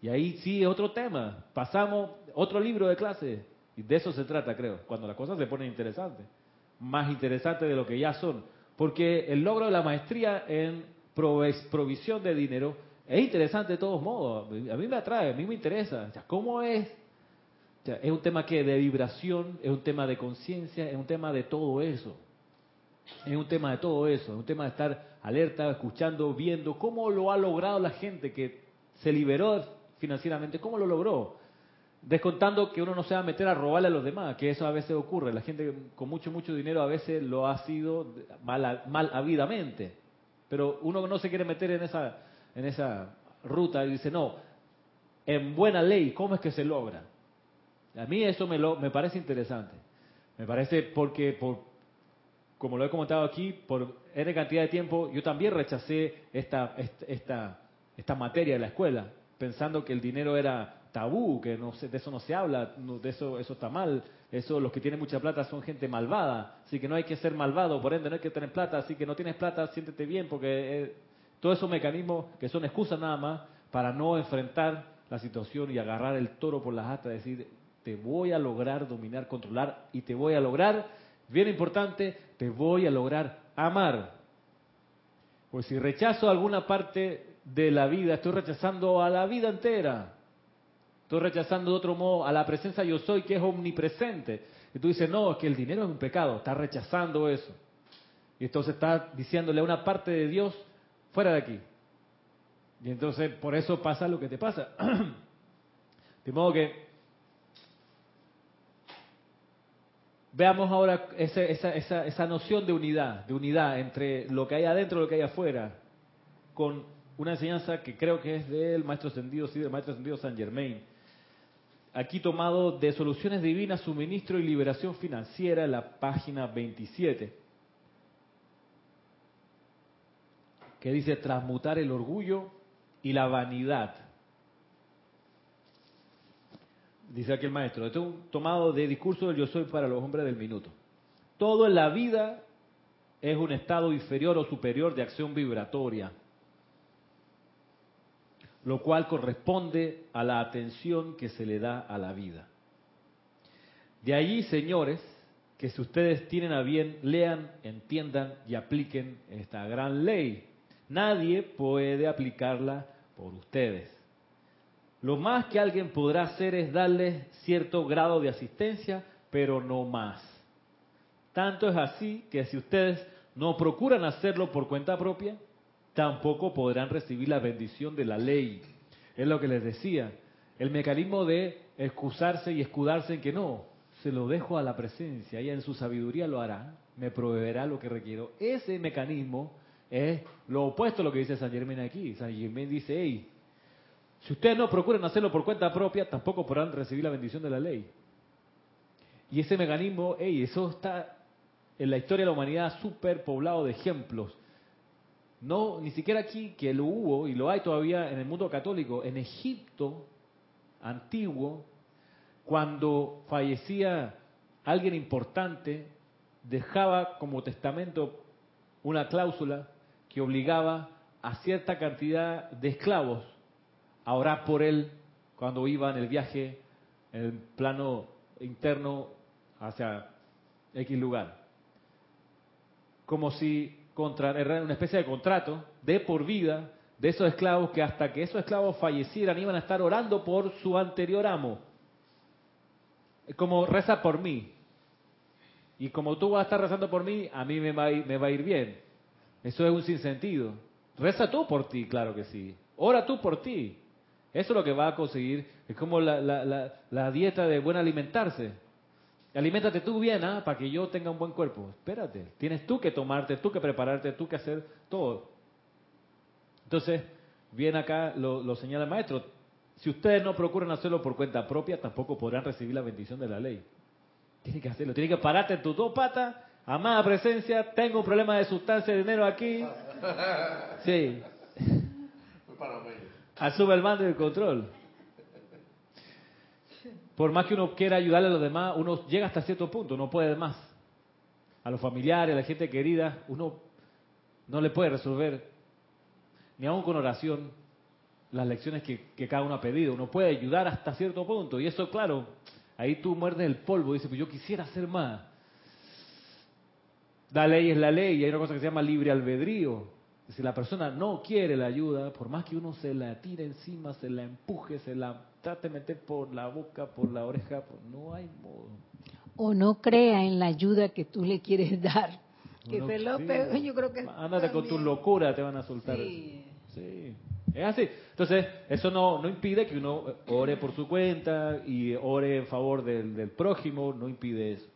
Y ahí sí es otro tema. Pasamos otro libro de clase. Y de eso se trata, creo, cuando las cosas se ponen interesantes. Más interesantes de lo que ya son. Porque el logro de la maestría en provisión de dinero es interesante de todos modos. A mí me atrae, a mí me interesa. ¿Cómo es? Es un tema que de vibración, es un tema de conciencia, es un tema de todo eso. Es un tema de todo eso, es un tema de estar alerta, escuchando, viendo cómo lo ha logrado la gente que se liberó financieramente, cómo lo logró. Descontando que uno no se va a meter a robarle a los demás, que eso a veces ocurre. La gente con mucho, mucho dinero a veces lo ha sido mal, mal habiamente. Pero uno no se quiere meter en esa, en esa ruta y dice, no, en buena ley, ¿cómo es que se logra? A mí eso me, lo, me parece interesante. Me parece porque, por, como lo he comentado aquí, por N cantidad de tiempo, yo también rechacé esta, esta, esta materia de la escuela, pensando que el dinero era tabú, que no de eso no se habla, de eso, eso está mal, eso los que tienen mucha plata son gente malvada, así que no hay que ser malvado, por ende no hay que tener plata, así que no tienes plata, siéntete bien, porque eh, todos esos mecanismos que son excusas nada más para no enfrentar la situación y agarrar el toro por las astas, decir, te voy a lograr dominar, controlar y te voy a lograr, bien importante, te voy a lograr amar. Pues si rechazo alguna parte de la vida, estoy rechazando a la vida entera. Estoy rechazando de otro modo a la presencia yo soy que es omnipresente. Y tú dices, no, es que el dinero es un pecado, estás rechazando eso. Y entonces estás diciéndole a una parte de Dios, fuera de aquí. Y entonces por eso pasa lo que te pasa. [CLEARS THROAT] de modo que veamos ahora esa, esa, esa, noción de unidad, de unidad entre lo que hay adentro y lo que hay afuera, con una enseñanza que creo que es del maestro ascendido, sí, del maestro ascendido San Germain. Aquí tomado de Soluciones Divinas, Suministro y Liberación Financiera, la página 27. que dice transmutar el orgullo y la vanidad. Dice aquí el maestro, esto es un tomado de discurso del yo soy para los hombres del minuto. Todo en la vida es un estado inferior o superior de acción vibratoria, lo cual corresponde a la atención que se le da a la vida. De allí, señores, que si ustedes tienen a bien, lean, entiendan y apliquen esta gran ley Nadie puede aplicarla por ustedes. Lo más que alguien podrá hacer es darles cierto grado de asistencia, pero no más. Tanto es así que si ustedes no procuran hacerlo por cuenta propia, tampoco podrán recibir la bendición de la ley. Es lo que les decía. El mecanismo de excusarse y escudarse en que no, se lo dejo a la presencia, ella en su sabiduría lo hará, me proveerá lo que requiero. Ese mecanismo es lo opuesto a lo que dice San Germán aquí. San Germán dice, hey, si ustedes no procuran hacerlo por cuenta propia, tampoco podrán recibir la bendición de la ley. Y ese mecanismo, hey, eso está en la historia de la humanidad súper poblado de ejemplos. No, ni siquiera aquí, que lo hubo y lo hay todavía en el mundo católico. En Egipto antiguo, cuando fallecía alguien importante, dejaba como testamento una cláusula que obligaba a cierta cantidad de esclavos orar por él cuando iba en el viaje en el plano interno hacia X lugar. Como si contra, una especie de contrato de por vida de esos esclavos que hasta que esos esclavos fallecieran iban a estar orando por su anterior amo. Como reza por mí. Y como tú vas a estar rezando por mí, a mí me va a ir, me va a ir bien. Eso es un sinsentido. Reza tú por ti, claro que sí. Ora tú por ti. Eso es lo que va a conseguir. Es como la, la, la, dieta de buen alimentarse. Aliméntate tú bien, ¿ah? Para que yo tenga un buen cuerpo. Espérate. Tienes tú que tomarte, tú que prepararte, tú que hacer todo. Entonces, viene acá, lo, lo señala el maestro. Si ustedes no procuran hacerlo por cuenta propia, tampoco podrán recibir la bendición de la ley. Tiene que hacerlo. Tiene que pararte en tus dos patas. Amada presencia, tengo un problema de sustancia de dinero aquí. [LAUGHS] Sí. Asume el mando y el control. Por más que uno quiera ayudarle a los demás, uno llega hasta cierto punto, no puede más. A los familiares, a la gente querida, uno no le puede resolver, ni aún con oración, las lecciones que, que cada uno ha pedido. Uno puede ayudar hasta cierto punto. Y eso, claro, Ahí tú muerdes el polvo y dices, pues yo quisiera hacer más. La ley es la ley y hay una cosa que se llama libre albedrío. Si la persona no quiere la ayuda, por más que uno se la tire encima, se la empuje, se la trate de meter por la boca, por la oreja, pues no hay modo. O no crea en la ayuda que tú le quieres [LAUGHS] dar. Que se lo yo creo que... Ándate con tu locura, te van a soltar. Sí. sí. Es así. Entonces, eso no, no impide que uno ore por su cuenta y ore en favor del, del prójimo, no impide eso.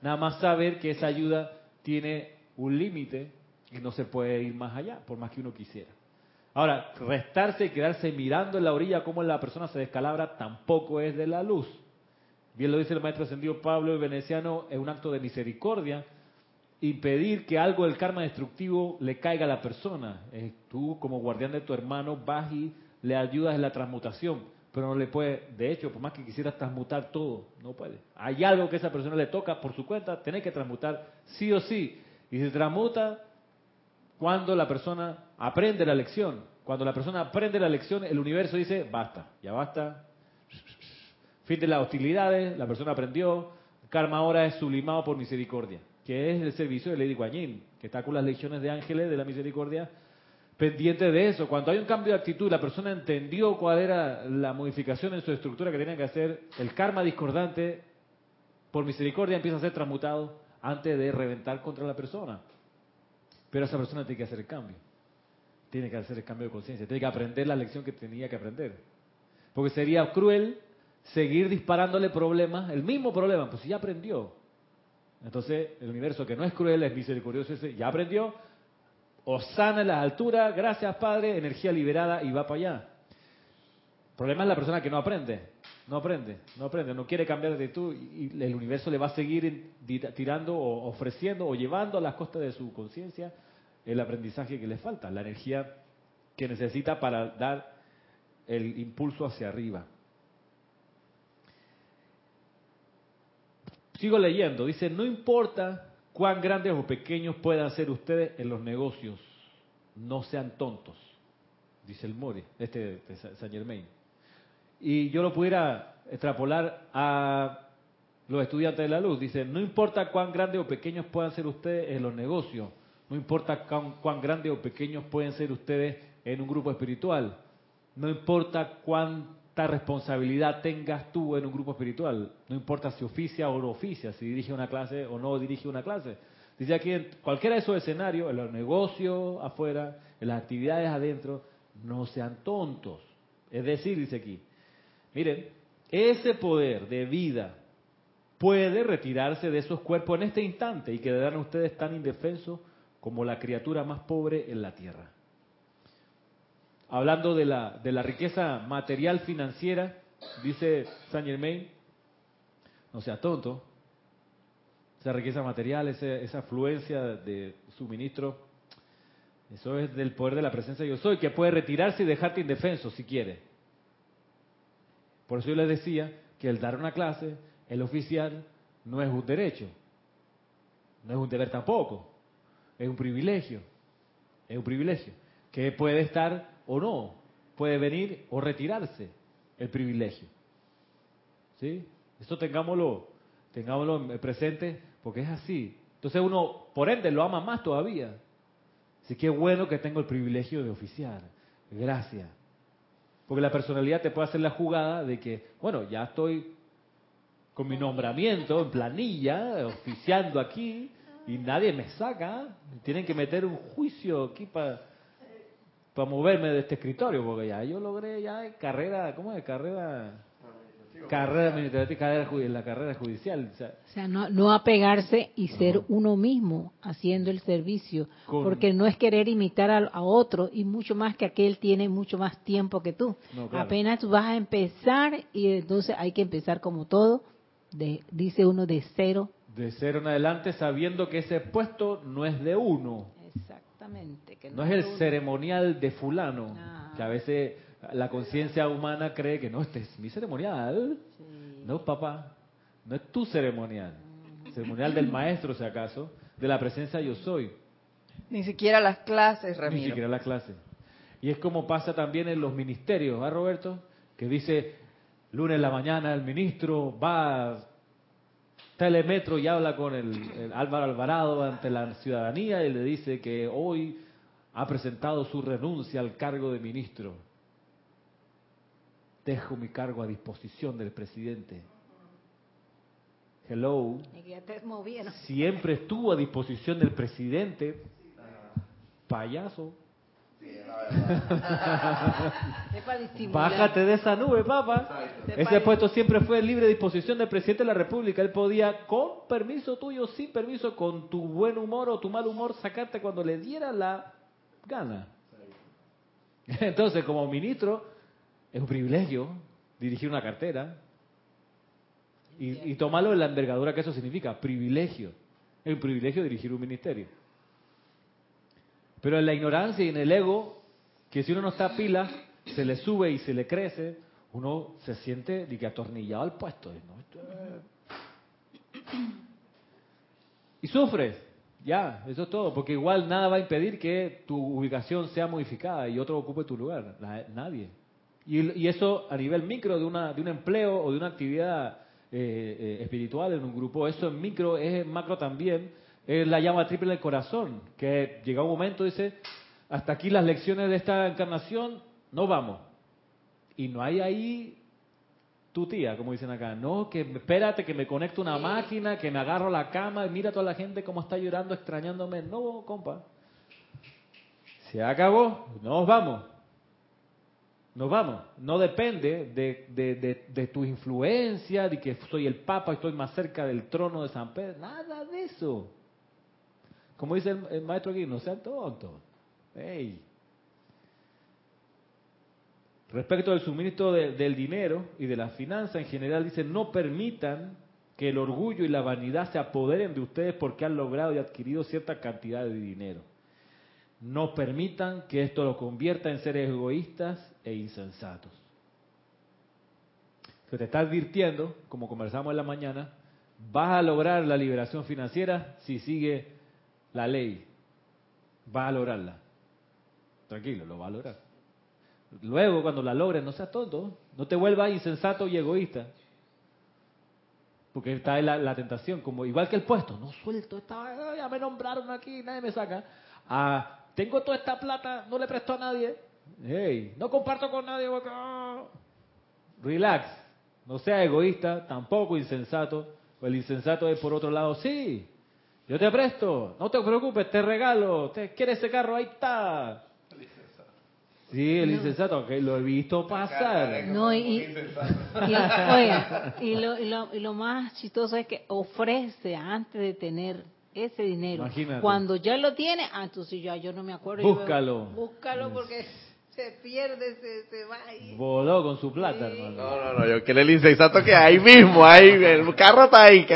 Nada más saber que esa ayuda tiene un límite y no se puede ir más allá, por más que uno quisiera. Ahora, restarse y quedarse mirando en la orilla como la persona se descalabra tampoco es de la luz. Bien lo dice el maestro ascendido Pablo el Veneciano, es un acto de misericordia impedir que algo del karma destructivo le caiga a la persona. tú, como guardián de tu hermano, vas y le ayudas en la transmutación, pero no le puede, de hecho, por más que quisieras transmutar todo, no puede. Hay algo que a esa persona le toca por su cuenta, tiene que transmutar sí o sí. Y se transmuta cuando la persona aprende la lección. Cuando la persona aprende la lección, el universo dice, basta, ya basta. Fin de las hostilidades, la persona aprendió, karma ahora es sublimado por misericordia que es el servicio de Lady Guanyin, que está con las lecciones de ángeles de la misericordia, pendiente de eso. Cuando hay un cambio de actitud, la persona entendió cuál era la modificación en su estructura que tenía que hacer, el karma discordante, por misericordia, empieza a ser transmutado antes de reventar contra la persona. Pero esa persona tiene que hacer el cambio. Tiene que hacer el cambio de conciencia. Tiene que aprender la lección que tenía que aprender. Porque sería cruel seguir disparándole problemas, el mismo problema, pues si ya aprendió, entonces, el universo que no es cruel, es misericordioso, ya aprendió, o sana en las alturas, gracias Padre, energía liberada y va para allá. El problema es la persona que no aprende, no aprende, no aprende, no quiere cambiar de actitud y el universo le va a seguir tirando o ofreciendo o llevando a las costas de su conciencia el aprendizaje que le falta, la energía que necesita para dar el impulso hacia arriba. Sigo leyendo, dice, no importa cuán grandes o pequeños puedan ser ustedes en los negocios, no sean tontos, dice el Mori, este de Saint Germain. Y yo lo pudiera extrapolar a los estudiantes de la luz. Dice, no importa cuán grandes o pequeños puedan ser ustedes en los negocios, no importa cuán, grandes o pequeños pueden ser ustedes en un grupo espiritual, no importa cuán responsabilidad tengas tú en un grupo espiritual. No importa si oficia o no oficia, si dirige una clase o no dirige una clase. Dice aquí, en cualquiera de esos escenarios, en los negocios afuera, en las actividades adentro, no sean tontos. Es decir, dice aquí, miren, ese poder de vida puede retirarse de esos cuerpos en este instante y quedarán ustedes tan indefensos como la criatura más pobre en la tierra. Hablando de la, de la riqueza material financiera, dice Saint Germain, no sea tonto, esa riqueza material, esa, afluencia de suministro, eso es del poder de la presencia de yo soy, que puede retirarse y dejarte indefenso si quiere. Por eso yo les decía, que el dar una clase, el oficial, no es un derecho, no es un deber tampoco, es un privilegio, es un privilegio, que puede estar o no, puede venir o retirarse el privilegio. ¿Sí? Esto tengámoslo, tengámoslo presente porque es así. Entonces uno, por ende, lo ama más todavía. Así que bueno que tengo el privilegio de oficiar. Gracias. Porque la personalidad te puede hacer la jugada de que, bueno, ya estoy con mi nombramiento en planilla, oficiando aquí, y nadie me saca. Tienen que meter un juicio aquí para para moverme de este escritorio, porque ya yo logré ya carrera, ¿cómo es? Carrera carrera administrativa, la carrera judicial. O sea, no, no apegarse y ser uno mismo haciendo el servicio, porque no es querer imitar a, otro y mucho más que aquel tiene mucho más tiempo que tú. Apenas tú vas a empezar y entonces hay que empezar como todo, de, dice uno de cero. De cero en adelante sabiendo que ese puesto no es de uno. Exactamente. Que no, es el ceremonial de fulano, que a veces la conciencia humana cree que no, este es mi ceremonial. No, papá, no es tu ceremonial. Ceremonial del maestro, si acaso, de la presencia yo soy. Ni siquiera las clases, Ramiro. Ni siquiera las clases. Y es como pasa también en los ministerios, ¿ah, Roberto? Que dice, lunes en la mañana el ministro va a Telemetro y habla con el Álvaro Alvarado ante la ciudadanía y le dice que hoy ha presentado su renuncia al cargo de ministro dejo mi cargo a disposición del presidente. Hello. Siempre estuvo a disposición del presidente. Payaso. [LAUGHS] Bájate de esa nube, papá. Ese puesto siempre fue libre disposición del presidente de la República. Él podía, con permiso tuyo, sin permiso, con tu buen humor o tu mal humor, sacarte cuando le diera la gana. Entonces, como ministro, es un privilegio dirigir una cartera y, y tomarlo en la envergadura que eso significa, privilegio. Es un privilegio dirigir un ministerio. Pero en la ignorancia y en el ego, que si uno no está a pila, se le sube y se le crece, uno se siente de que atornillado al puesto. Y sufre, ya, eso es todo, porque igual nada va a impedir que tu ubicación sea modificada y otro ocupe tu lugar. Nadie. Y, eso a nivel micro de, una, de un empleo o de una actividad eh, eh, espiritual en un grupo, eso en micro, es macro también, es la llama triple del corazón, que llega un momento, dice, hasta aquí las lecciones de esta encarnación, no vamos. Y no hay ahí tu tía, como dicen acá, no, que espérate que me conecte una máquina, que me agarro la cama, y mira a toda la gente cómo está llorando, extrañándome. No, compa. Se acabó, nos vamos nos vamos. No depende de, de, de, tu influencia, de que soy el Papa, y estoy más cerca del trono de San Pedro. Nada de eso. Como dice el, maestro aquí, no sean tontos. Hey. Respecto al suministro del dinero y de la finanza en general, dice, no permitan que el orgullo y la vanidad se apoderen de ustedes porque han logrado y adquirido cierta cantidad de dinero. No permitan que esto lo convierta en seres egoístas e insensatos. Se te está advirtiendo, como conversamos en la mañana, vas a lograr la liberación financiera si sigue la ley. Vas a lograrla. Tranquilo, lo vas a lograr. Luego, cuando la logres, no seas tonto, no te vuelvas insensato y egoísta. Porque está la, la tentación, como igual que el puesto, no suelto, esta, ya me nombraron aquí, nadie me saca. Ah, tengo toda esta plata, no le presto a nadie. Hey, no comparto con nadie. Relax. No sea egoísta, tampoco insensato. el insensato es por otro lado, sí, yo te presto, no te preocupes, te regalo. ¿Te ¿Quieres ese carro? Ahí está. Sí, el insensato, que lo he visto pasar. No, y, y, lo, y, lo, más chistoso es que ofrece antes de tener ese dinero. Imagínate. Cuando ya lo tiene, ah, entonces ya yo no me acuerdo. Búscalo. búscalo porque se pierde, se, se va ahí. Voló con su plata, hermano. No, no, no, yo quiero el insensato que ahí mismo, ahí, el carro está ahí.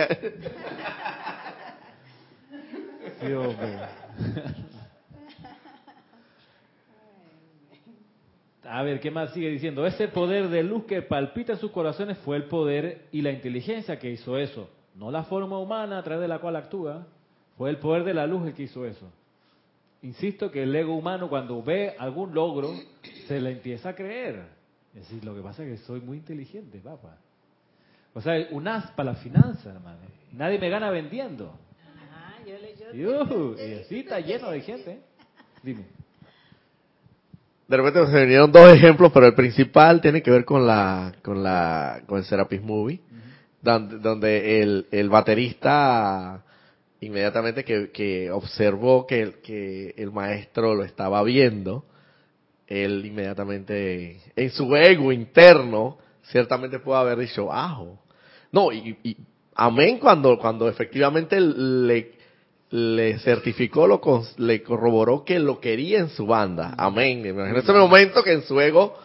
A ver, ¿qué más sigue diciendo? Ese poder de luz que palpita en sus corazones fue el poder y la inteligencia que hizo eso. No la forma humana a través de la cual actúa. Fue el poder de la luz el que hizo eso. Insisto que el ego humano cuando ve algún logro se le empieza a creer. Es decir, lo que pasa es que soy muy inteligente, papá. O sea, un as para la finanza, hermano. Nadie me gana vendiendo. Yo le, yo y así está lleno de gente. Dime. De repente se vinieron dos ejemplos, pero el principal tiene que ver con la con la con el Serapis Movie, donde, donde el, el baterista inmediatamente que, que observó que el, que el maestro lo estaba viendo, él inmediatamente, en su ego interno, ciertamente pudo haber dicho, ajo. No, y, y amén cuando, cuando efectivamente le, le certificó, lo, le corroboró que lo quería en su banda. Amén. En ese momento que en su ego,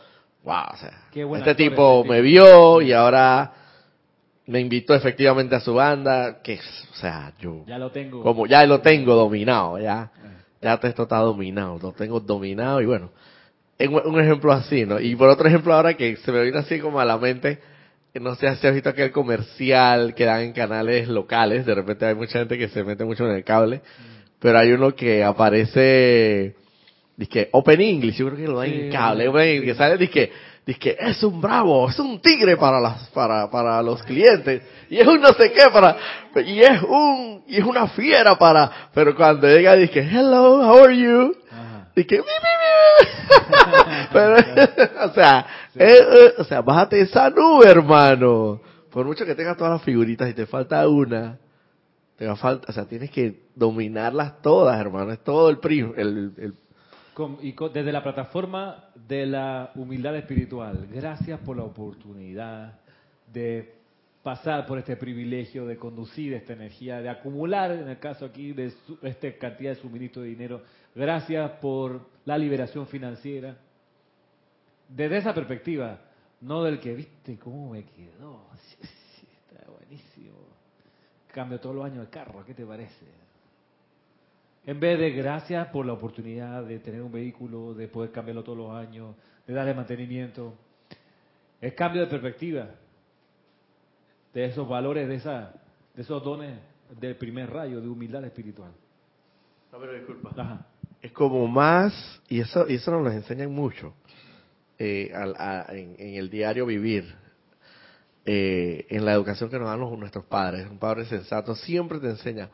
wow, o sea, este tipo me vio y ahora me invitó efectivamente a su banda, que, o sea, yo... Ya lo tengo. Como ya lo tengo dominado, ya. Ya esto está dominado, lo tengo dominado y bueno, un ejemplo así, ¿no? Y por otro ejemplo ahora que se me viene así como a la mente, no sé si has visto aquel comercial que dan en canales locales, de repente hay mucha gente que se mete mucho en el cable, pero hay uno que aparece, dice Open English, yo creo que lo dan en cable, que sale, dice dice es un bravo, es un tigre para las para para los clientes y es un no sé qué para y es un y es una fiera para pero cuando llega dice hello how are you dice mi, [LAUGHS] pero [LAUGHS] o sea eh, eh, o sea bájate esa nube hermano por mucho que tengas todas las figuritas y te falta una te va falta o sea tienes que dominarlas todas hermano es todo el, el, el y desde la plataforma de la humildad espiritual, gracias por la oportunidad de pasar por este privilegio de conducir esta energía, de acumular, en el caso aquí, de esta cantidad de suministro de dinero. Gracias por la liberación financiera. Desde esa perspectiva, no del que, viste cómo me quedó. [LAUGHS] está buenísimo. Cambio todos los años de carro, ¿qué te parece? En vez de gracias por la oportunidad de tener un vehículo, de poder cambiarlo todos los años, de darle mantenimiento. Es cambio de perspectiva de esos valores, de, esa, de esos dones del primer rayo de humildad espiritual. No, pero disculpa. Es como más, y eso, y eso nos lo enseñan mucho eh, en, el diario vivir, eh, en la educación que nos dan nuestros padres. Un padre sensato siempre te enseña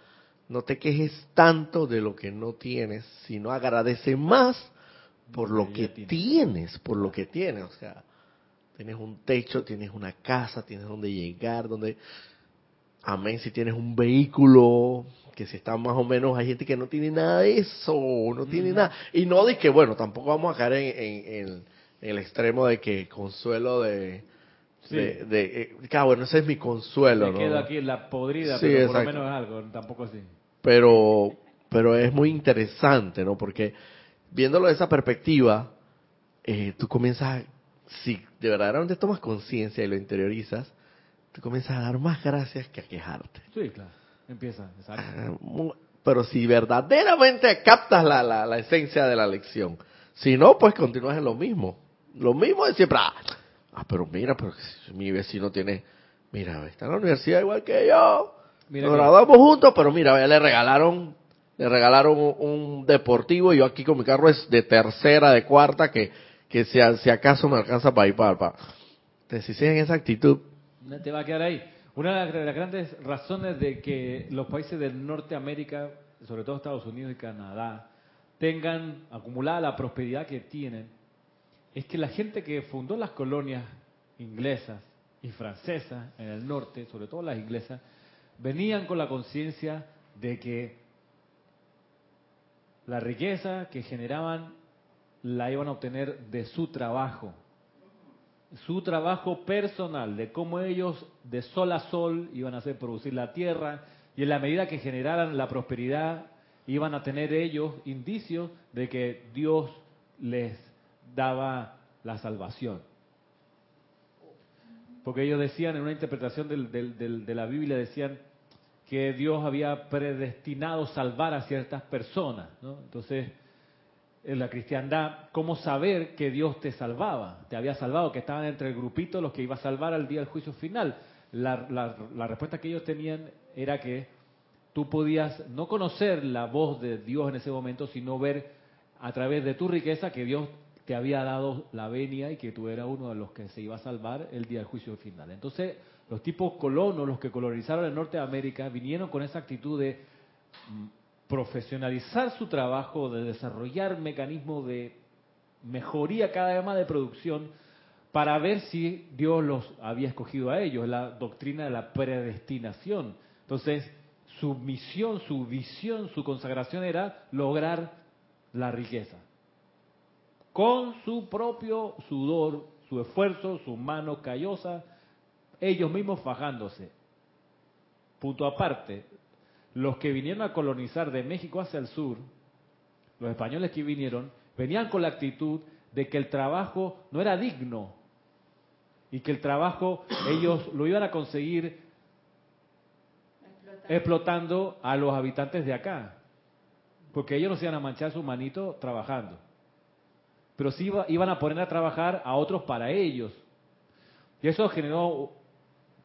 no te quejes tanto de lo que no tienes, sino agradece más por lo que tienes, por lo que tienes. O sea, tienes un techo, tienes una casa, tienes donde llegar, donde... Amén, si tienes un vehículo, que si está más o menos, hay gente que no tiene nada de eso, no tiene nada. Y no de que, bueno, tampoco vamos a caer en, el extremo de que consuelo de... De, de, eh, claro, bueno, ese es mi consuelo. Me quedo aquí en la podrida, pero por lo menos es algo, tampoco así pero, pero es muy interesante, ¿no? Porque viéndolo de esa perspectiva, eh, tú comienzas, si de verdaderamente tomas conciencia y lo interiorizas, tú comienzas a dar más gracias que a quejarte. Sí, claro, empieza, exacto. Ah, pero si verdaderamente captas la, la, la, esencia de la lección, si no, pues continúas en lo mismo. Lo mismo de siempre, ah, ah pero mira, pero mi vecino tiene, mira, está en la universidad igual que yo, nos graduamos juntos, pero mira, le regalaron, le regalaron un, deportivo y yo aquí con mi carro es de tercera, de cuarta, que, que si, si acaso me alcanza para ir para, para. Entonces, si en esa actitud. Te va a quedar ahí. Una de las grandes razones de que los países de Norteamérica, sobre todo Estados Unidos y Canadá, tengan acumulada la prosperidad que tienen, es que la gente que fundó las colonias inglesas y francesas en el norte, sobre todo las inglesas, venían con la conciencia de que la riqueza que generaban la iban a obtener de su trabajo, su trabajo personal, de cómo ellos de sol a sol iban a hacer producir la tierra y en la medida que generaran la prosperidad iban a tener ellos indicios de que Dios les daba la salvación. Porque ellos decían en una interpretación de la Biblia, decían, que Dios había predestinado salvar a ciertas personas. ¿no? Entonces, en la cristiandad, cómo saber que Dios te salvaba, te había salvado, que estaban entre el grupito los que iba a salvar al día del juicio final. La, la, respuesta que ellos tenían era que tú podías no conocer la voz de Dios en ese momento, sino ver a través de tu riqueza que Dios te había dado la venia y que tú eras uno de los que se iba a salvar el día del juicio final. Entonces, los tipos colonos, los que colonizaron el norte de América, vinieron con esa actitud de profesionalizar su trabajo, de desarrollar mecanismos de mejoría cada vez más de producción para ver si Dios los había escogido a ellos, la doctrina de la predestinación. Entonces, su misión, su visión, su consagración era lograr la riqueza. Con su propio sudor, su esfuerzo, su mano callosa, ellos mismos fajándose. Punto aparte, los que vinieron a colonizar de México hacia el sur, los españoles que vinieron, venían con la actitud de que el trabajo no era digno y que el trabajo [COUGHS] ellos lo iban a conseguir explotando a los habitantes de acá, porque ellos no se iban a manchar su manito trabajando, pero sí iban a poner a trabajar a otros para ellos. Y eso generó,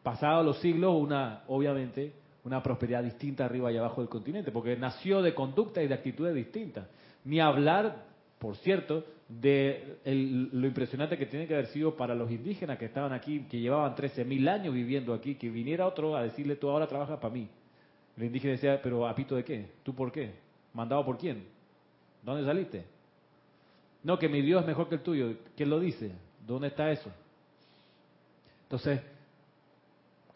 pasados los siglos, una, obviamente, una prosperidad distinta arriba y abajo del continente, porque nació de conducta y de actitudes distintas. Ni hablar, por cierto, de lo impresionante que tiene que haber sido para los indígenas que estaban aquí, que llevaban 13.000 años viviendo aquí, que viniera otro a decirle, tú ahora trabajas para mí. El indígena decía, pero ¿apito de qué? ¿Tú por qué? ¿Mandado por quién? ¿Dónde saliste? No, que mi Dios es mejor que el tuyo. ¿Quién lo dice? ¿Dónde está eso? Entonces,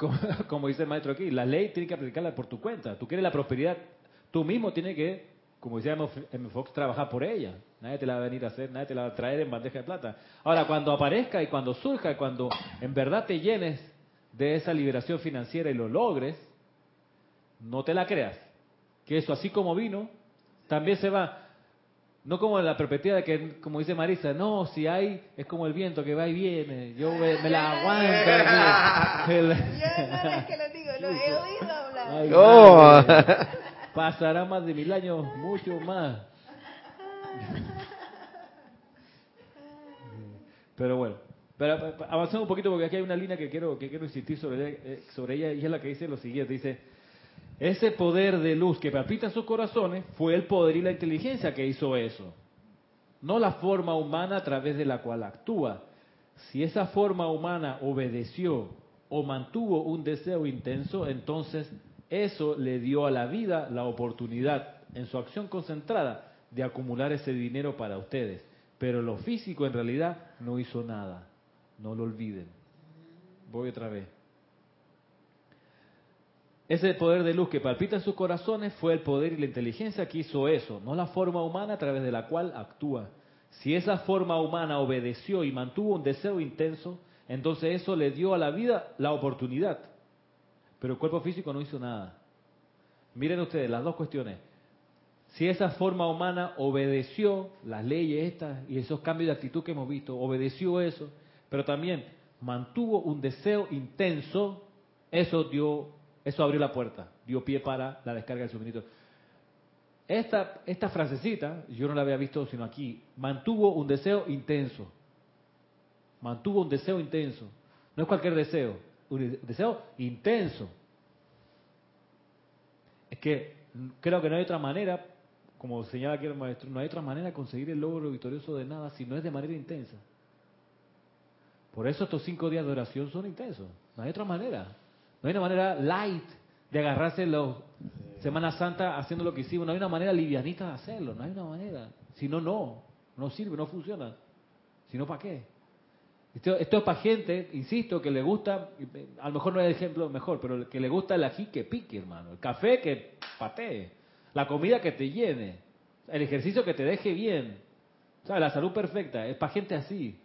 [LAUGHS] como, dice el maestro aquí, la ley tiene que aplicarla por tu cuenta. Tú quieres la prosperidad, tú mismo tienes que, como decía M. Fox, trabajar por ella. Nadie te la va a venir a hacer, nadie te la va a traer en bandeja de plata. Ahora, cuando aparezca y cuando surja, y cuando en verdad te llenes de esa liberación financiera y lo logres, no te la creas. Que eso, así como vino, también se va. No como en la perspectiva de que, como dice Marisa, no, si hay, es como el viento que va y viene, yo me, la aguanto. yo no [LAUGHS] es que lo digo, lo he oído hablar. Oh. pasará más de mil años, mucho más. [LAUGHS] Pero bueno, pero avanzamos un poquito porque aquí hay una línea que quiero que quiero insistir sobre eh, sobre ella y es la que dice lo siguiente, dice ese poder de luz que palpita en sus corazones fue el poder y la inteligencia que hizo eso. No la forma humana a través de la cual actúa. Si esa forma humana obedeció o mantuvo un deseo intenso, entonces eso le dio a la vida la oportunidad en su acción concentrada de acumular ese dinero para ustedes. Pero lo físico en realidad no hizo nada. No lo olviden. Voy otra vez. Ese poder de luz que palpita en sus corazones fue el poder y la inteligencia que hizo eso, no la forma humana a través de la cual actúa. Si esa forma humana obedeció y mantuvo un deseo intenso, entonces eso le dio a la vida la oportunidad. Pero el cuerpo físico no hizo nada. Miren ustedes las dos cuestiones. Si esa forma humana obedeció las leyes estas y esos cambios de actitud que hemos visto, obedeció eso, pero también mantuvo un deseo intenso, eso dio eso abrió la puerta, dio pie para la descarga del suministro. Esta, esta frasecita, yo no la había visto sino aquí, mantuvo un deseo intenso. Mantuvo un deseo intenso. No es cualquier deseo, un deseo intenso. Es que creo que no hay otra manera, como señala aquí el maestro, no hay otra manera de conseguir el logro victorioso de nada si no es de manera intensa. Por eso estos cinco días de oración son intensos. No hay otra manera. No hay una manera light de agarrarse la Semana Santa haciendo lo que hicimos. No hay una manera livianita de hacerlo. No hay una manera. Si no, no. No sirve, no funciona. Si no, ¿para qué? Esto, es para gente, insisto, que le gusta, a lo mejor no es el ejemplo mejor, pero que le gusta el ají que pique, hermano. El café que patee. La comida que te llene. El ejercicio que te deje bien. La salud perfecta. Es para gente así.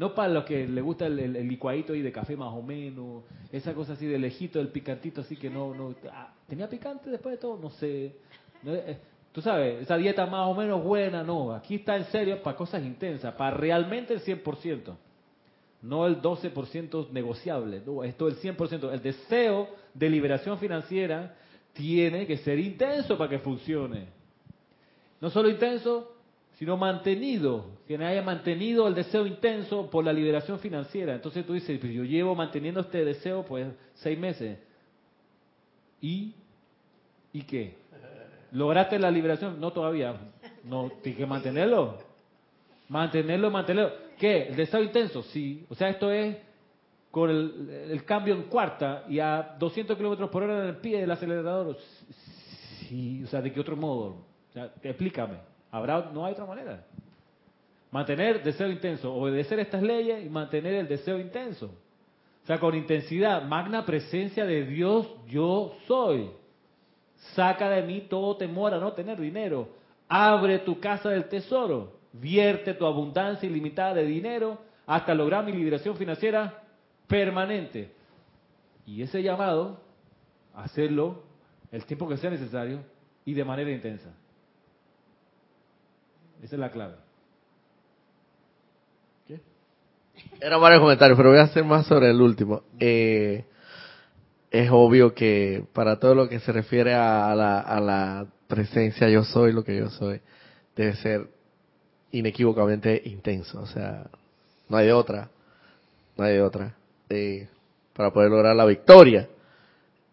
No para los que le gusta el, licuadito ahí de café más o menos, esa cosa así de lejito, el picantito así que no... no ah, ¿Tenía picante después de todo? No sé. Eh, tú sabes, esa dieta más o menos buena, no. Aquí está en serio para cosas intensas, para realmente el 100%. No el 12% negociable, no, esto el 100%. El deseo de liberación financiera tiene que ser intenso para que funcione. No solo intenso, sino mantenido, que haya mantenido el deseo intenso por la liberación financiera. Entonces tú dices, pues yo llevo manteniendo este deseo pues seis meses. ¿Y? ¿Y qué? ¿Lograste la liberación? No todavía. No, tienes que mantenerlo. Mantenerlo, mantenerlo. ¿Qué? ¿El deseo intenso? Sí. O sea, esto es con el, cambio en cuarta y a 200 kilómetros por hora en el pie del acelerador. Sí. O sea, ¿de qué otro modo? O sea, explícame. Habrá, no hay otra manera. Mantener deseo intenso, obedecer estas leyes y mantener el deseo intenso. O sea, con intensidad, magna presencia de Dios, yo soy. Saca de mí todo temor a no tener dinero. Abre tu casa del tesoro. Vierte tu abundancia ilimitada de dinero hasta lograr mi liberación financiera permanente. Y ese llamado, hacerlo el tiempo que sea necesario y de manera intensa. Esa es la clave. ¿Qué? Eran varios comentarios, pero voy a hacer más sobre el último. Eh, es obvio que para todo lo que se refiere a la, a la presencia yo soy lo que yo soy, debe ser inequívocamente intenso. O sea, no hay de otra. No hay de otra. Eh, para poder lograr la victoria.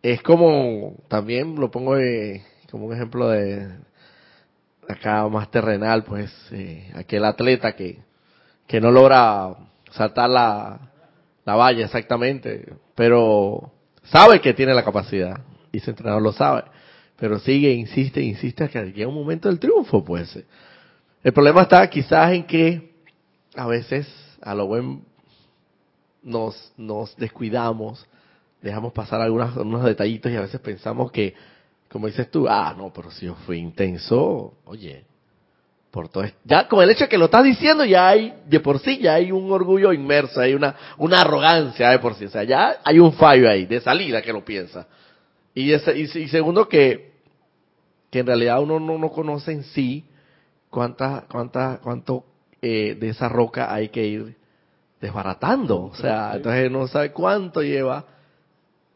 Es como, también lo pongo como un ejemplo de, acá más terrenal, pues eh, aquel atleta que, que no logra saltar la, la valla exactamente, pero sabe que tiene la capacidad y ese entrenador lo sabe, pero sigue, insiste, insiste hasta que llega un momento del triunfo, pues. El problema está quizás en que a veces a lo buen nos, nos descuidamos, dejamos pasar algunos, algunos detallitos y a veces pensamos que como dices tú, ah, no, pero si yo fui intenso, oye, por todo esto. Ya con el hecho de que lo estás diciendo, ya hay, de por sí, ya hay un orgullo inmerso, hay una, una arrogancia de por sí. O sea, ya hay un fallo ahí, de salida que lo piensa. Y, ese, y, segundo, que, que en realidad uno no, no conoce en sí cuánta, cuánta, cuánto eh, de esa roca hay que ir desbaratando. O sea, entonces no sabe cuánto lleva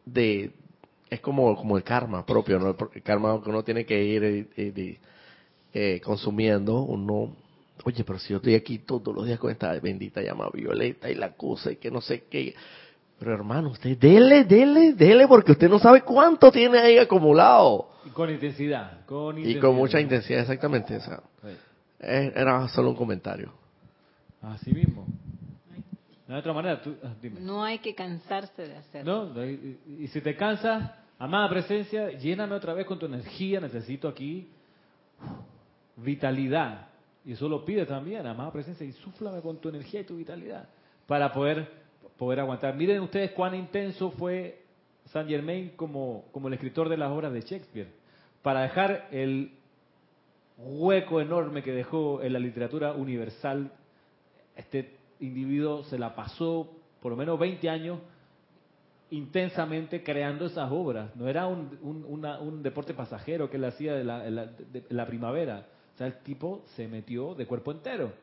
de, es como, como el karma propio, ¿no? El karma que uno tiene que ir eh, eh, consumiendo, uno, oye, pero si yo estoy aquí todos los días con esta bendita llama violeta y la cosa y que no sé qué. Pero hermano, usted dele, dele, dele, porque usted no sabe cuánto tiene ahí acumulado. Y con intensidad, con Y con mucha intensidad, exactamente. O sea, era solo un comentario. Así mismo. De otra manera, ah, No hay que cansarse de hacerlo. No, y si te cansas, Amada presencia, lléname otra vez con tu energía, necesito aquí vitalidad. Y eso lo pide también, amada presencia, insúflame con tu energía y tu vitalidad para poder, poder aguantar. Miren ustedes cuán intenso fue Saint Germain como, como el escritor de las obras de Shakespeare, para dejar el hueco enorme que dejó en la literatura universal. Este individuo se la pasó por lo menos 20 años intensamente creando esas obras. No era un, un, deporte pasajero que él hacía de la, primavera. O sea, el tipo se metió de cuerpo entero,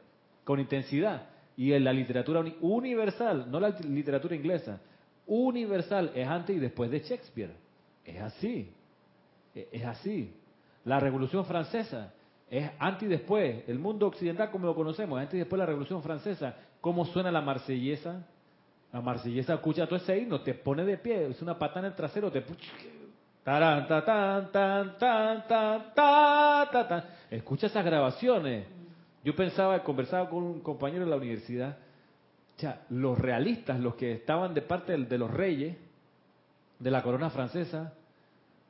con intensidad. Y en la literatura universal, no la literatura inglesa, universal es antes y después de Shakespeare. Es así. E, es así. La Revolución Francesa es antes y después. El mundo occidental como lo conocemos, antes y después de la Revolución Francesa. ¿Cómo suena la marsellesa? La marsellesa escucha todo ese himno, te pone de pie, es una patada en el trasero, te Escucha esas grabaciones. Yo pensaba, conversaba con un compañero de la universidad, ya, los realistas, los que estaban de parte de los reyes de la corona francesa,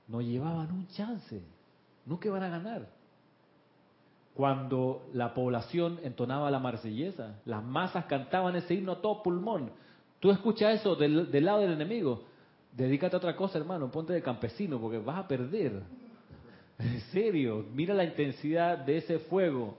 no llevaban un chance, nunca iban a ganar. Cuando la población entonaba la marsellesa, las masas cantaban ese himno a todo pulmón, Tú escuchas eso del, lado del enemigo, dedícate a otra cosa, hermano, ponte de campesino, porque vas a perder. En serio, mira la intensidad de ese fuego,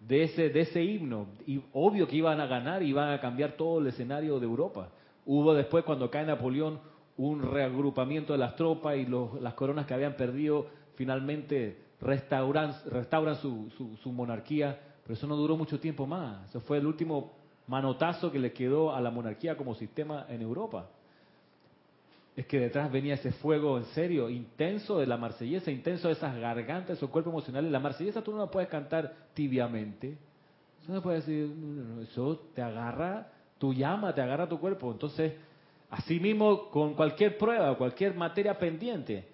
de ese, de ese himno. Y obvio que iban a ganar y iban a cambiar todo el escenario de Europa. Hubo después, cuando cae Napoleón, un reagrupamiento de las tropas y las coronas que habían perdido finalmente restauran, restauran su, su monarquía, pero eso no duró mucho tiempo más. Eso fue el último manotazo que le quedó a la monarquía como sistema en Europa. es que detrás venía ese fuego en serio, intenso de la marsellesa, intenso de esas gargantas, esos cuerpos emocionales. La marsellesa tú no la puedes cantar tibiamente. Eso no puedes decir, eso te agarra tu llama, te agarra tu cuerpo. Entonces, así mismo con cualquier prueba, cualquier materia pendiente.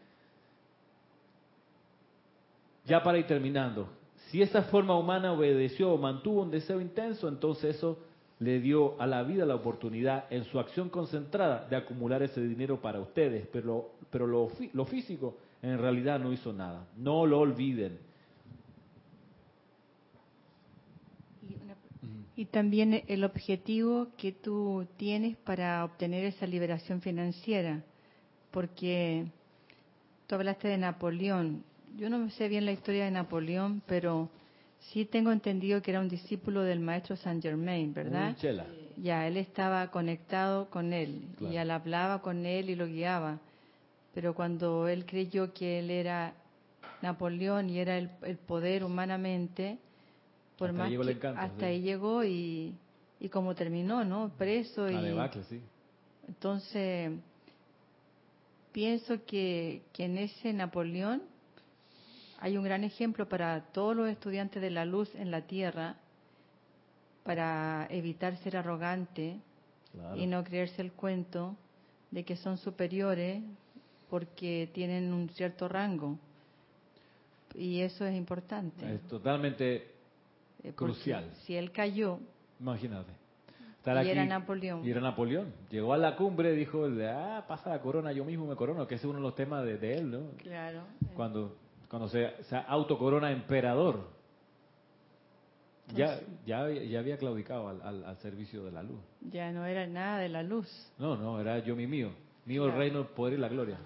Ya para ir terminando, si esa forma humana obedeció o mantuvo un deseo intenso, entonces eso le dio a la vida la oportunidad en su acción concentrada de acumular ese dinero para ustedes, pero, pero lo, lo físico en realidad no hizo nada. No lo olviden. Y también el objetivo que tú tienes para obtener esa liberación financiera, porque tú hablaste de Napoleón. Yo no sé bien la historia de Napoleón, pero Sí, tengo entendido que era un discípulo del maestro Saint Germain, ¿verdad? Ya, él estaba conectado con él y él hablaba con él y lo guiaba. Pero cuando él creyó que él era Napoleón y era el, poder humanamente, por hasta más ahí hasta ahí llegó y, y como terminó, ¿no? Preso y sí. entonces pienso que, que en ese Napoleón hay un gran ejemplo para todos los estudiantes de la luz en la tierra para evitar ser arrogante y no creerse el cuento de que son superiores porque tienen un cierto rango. Y eso es importante. Es totalmente eh, crucial. Si él cayó, imagínate. y era Napoleón. Y era Napoleón. Llegó a la cumbre, dijo, ah, pasa la corona, yo mismo me corono, que ese es uno de los temas de, de él, ¿no? Claro. Cuando cuando se, se autocorona emperador. Ya, ya, ya había claudicado al, al, servicio de la luz. Ya no era nada de la luz. No, no, era yo mi mío. Mío el reino, el poder y la gloria.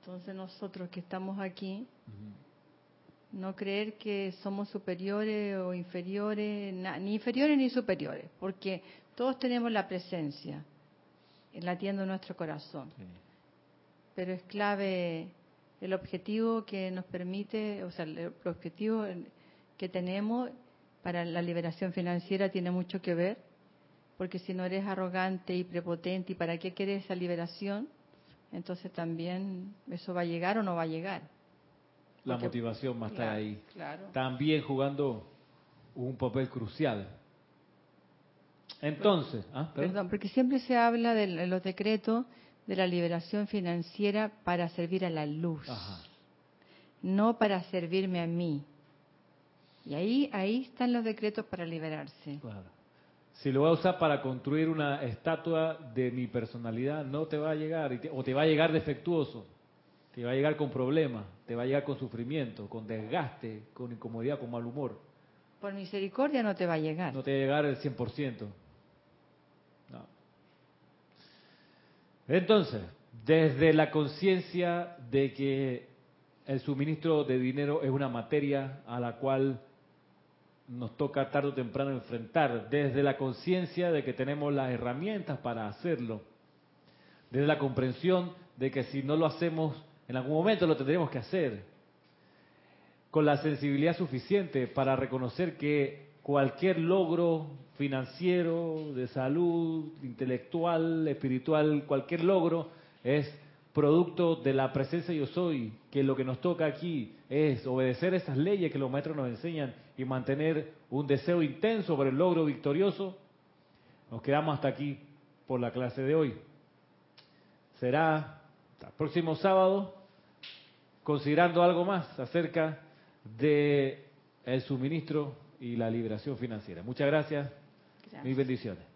Entonces nosotros que estamos aquí, no creer que somos superiores o inferiores, ni inferiores ni superiores, porque todos tenemos la presencia latiendo nuestro corazón. Pero es clave el objetivo que nos permite, o sea, el objetivo que tenemos para la liberación financiera tiene mucho que ver, porque si no eres arrogante y prepotente, ¿y para qué quieres esa liberación? Entonces también eso va a llegar o no va a llegar. La motivación va a estar ahí. También jugando un papel crucial. Entonces, ¿ah? ¿perdón? porque siempre se habla de los decretos de la liberación financiera para servir a la luz, no para servirme a mí. Y ahí, ahí están los decretos para liberarse. Si lo va a usar para construir una estatua de mi personalidad, no te va a llegar, o te va a llegar defectuoso, te va a llegar con problemas, te va a llegar con sufrimiento, con desgaste, con incomodidad, con mal humor. Por misericordia no te va a llegar. No te va a llegar el 100%. Entonces, desde la conciencia de que el suministro de dinero es una materia a la cual nos toca tarde o temprano enfrentar, desde la conciencia de que tenemos las herramientas para hacerlo, desde la comprensión de que si no lo hacemos, en algún momento lo tendremos que hacer, con la sensibilidad suficiente para reconocer que cualquier logro financiero, de salud, intelectual, espiritual, cualquier logro es producto de la presencia yo soy, que lo que nos toca aquí es obedecer esas leyes que los maestros nos enseñan y mantener un deseo intenso por el logro victorioso, nos quedamos hasta aquí por la clase de hoy. Será el próximo sábado considerando algo más acerca de el suministro y la liberación financiera. Muchas gracias. Mis bendiciones.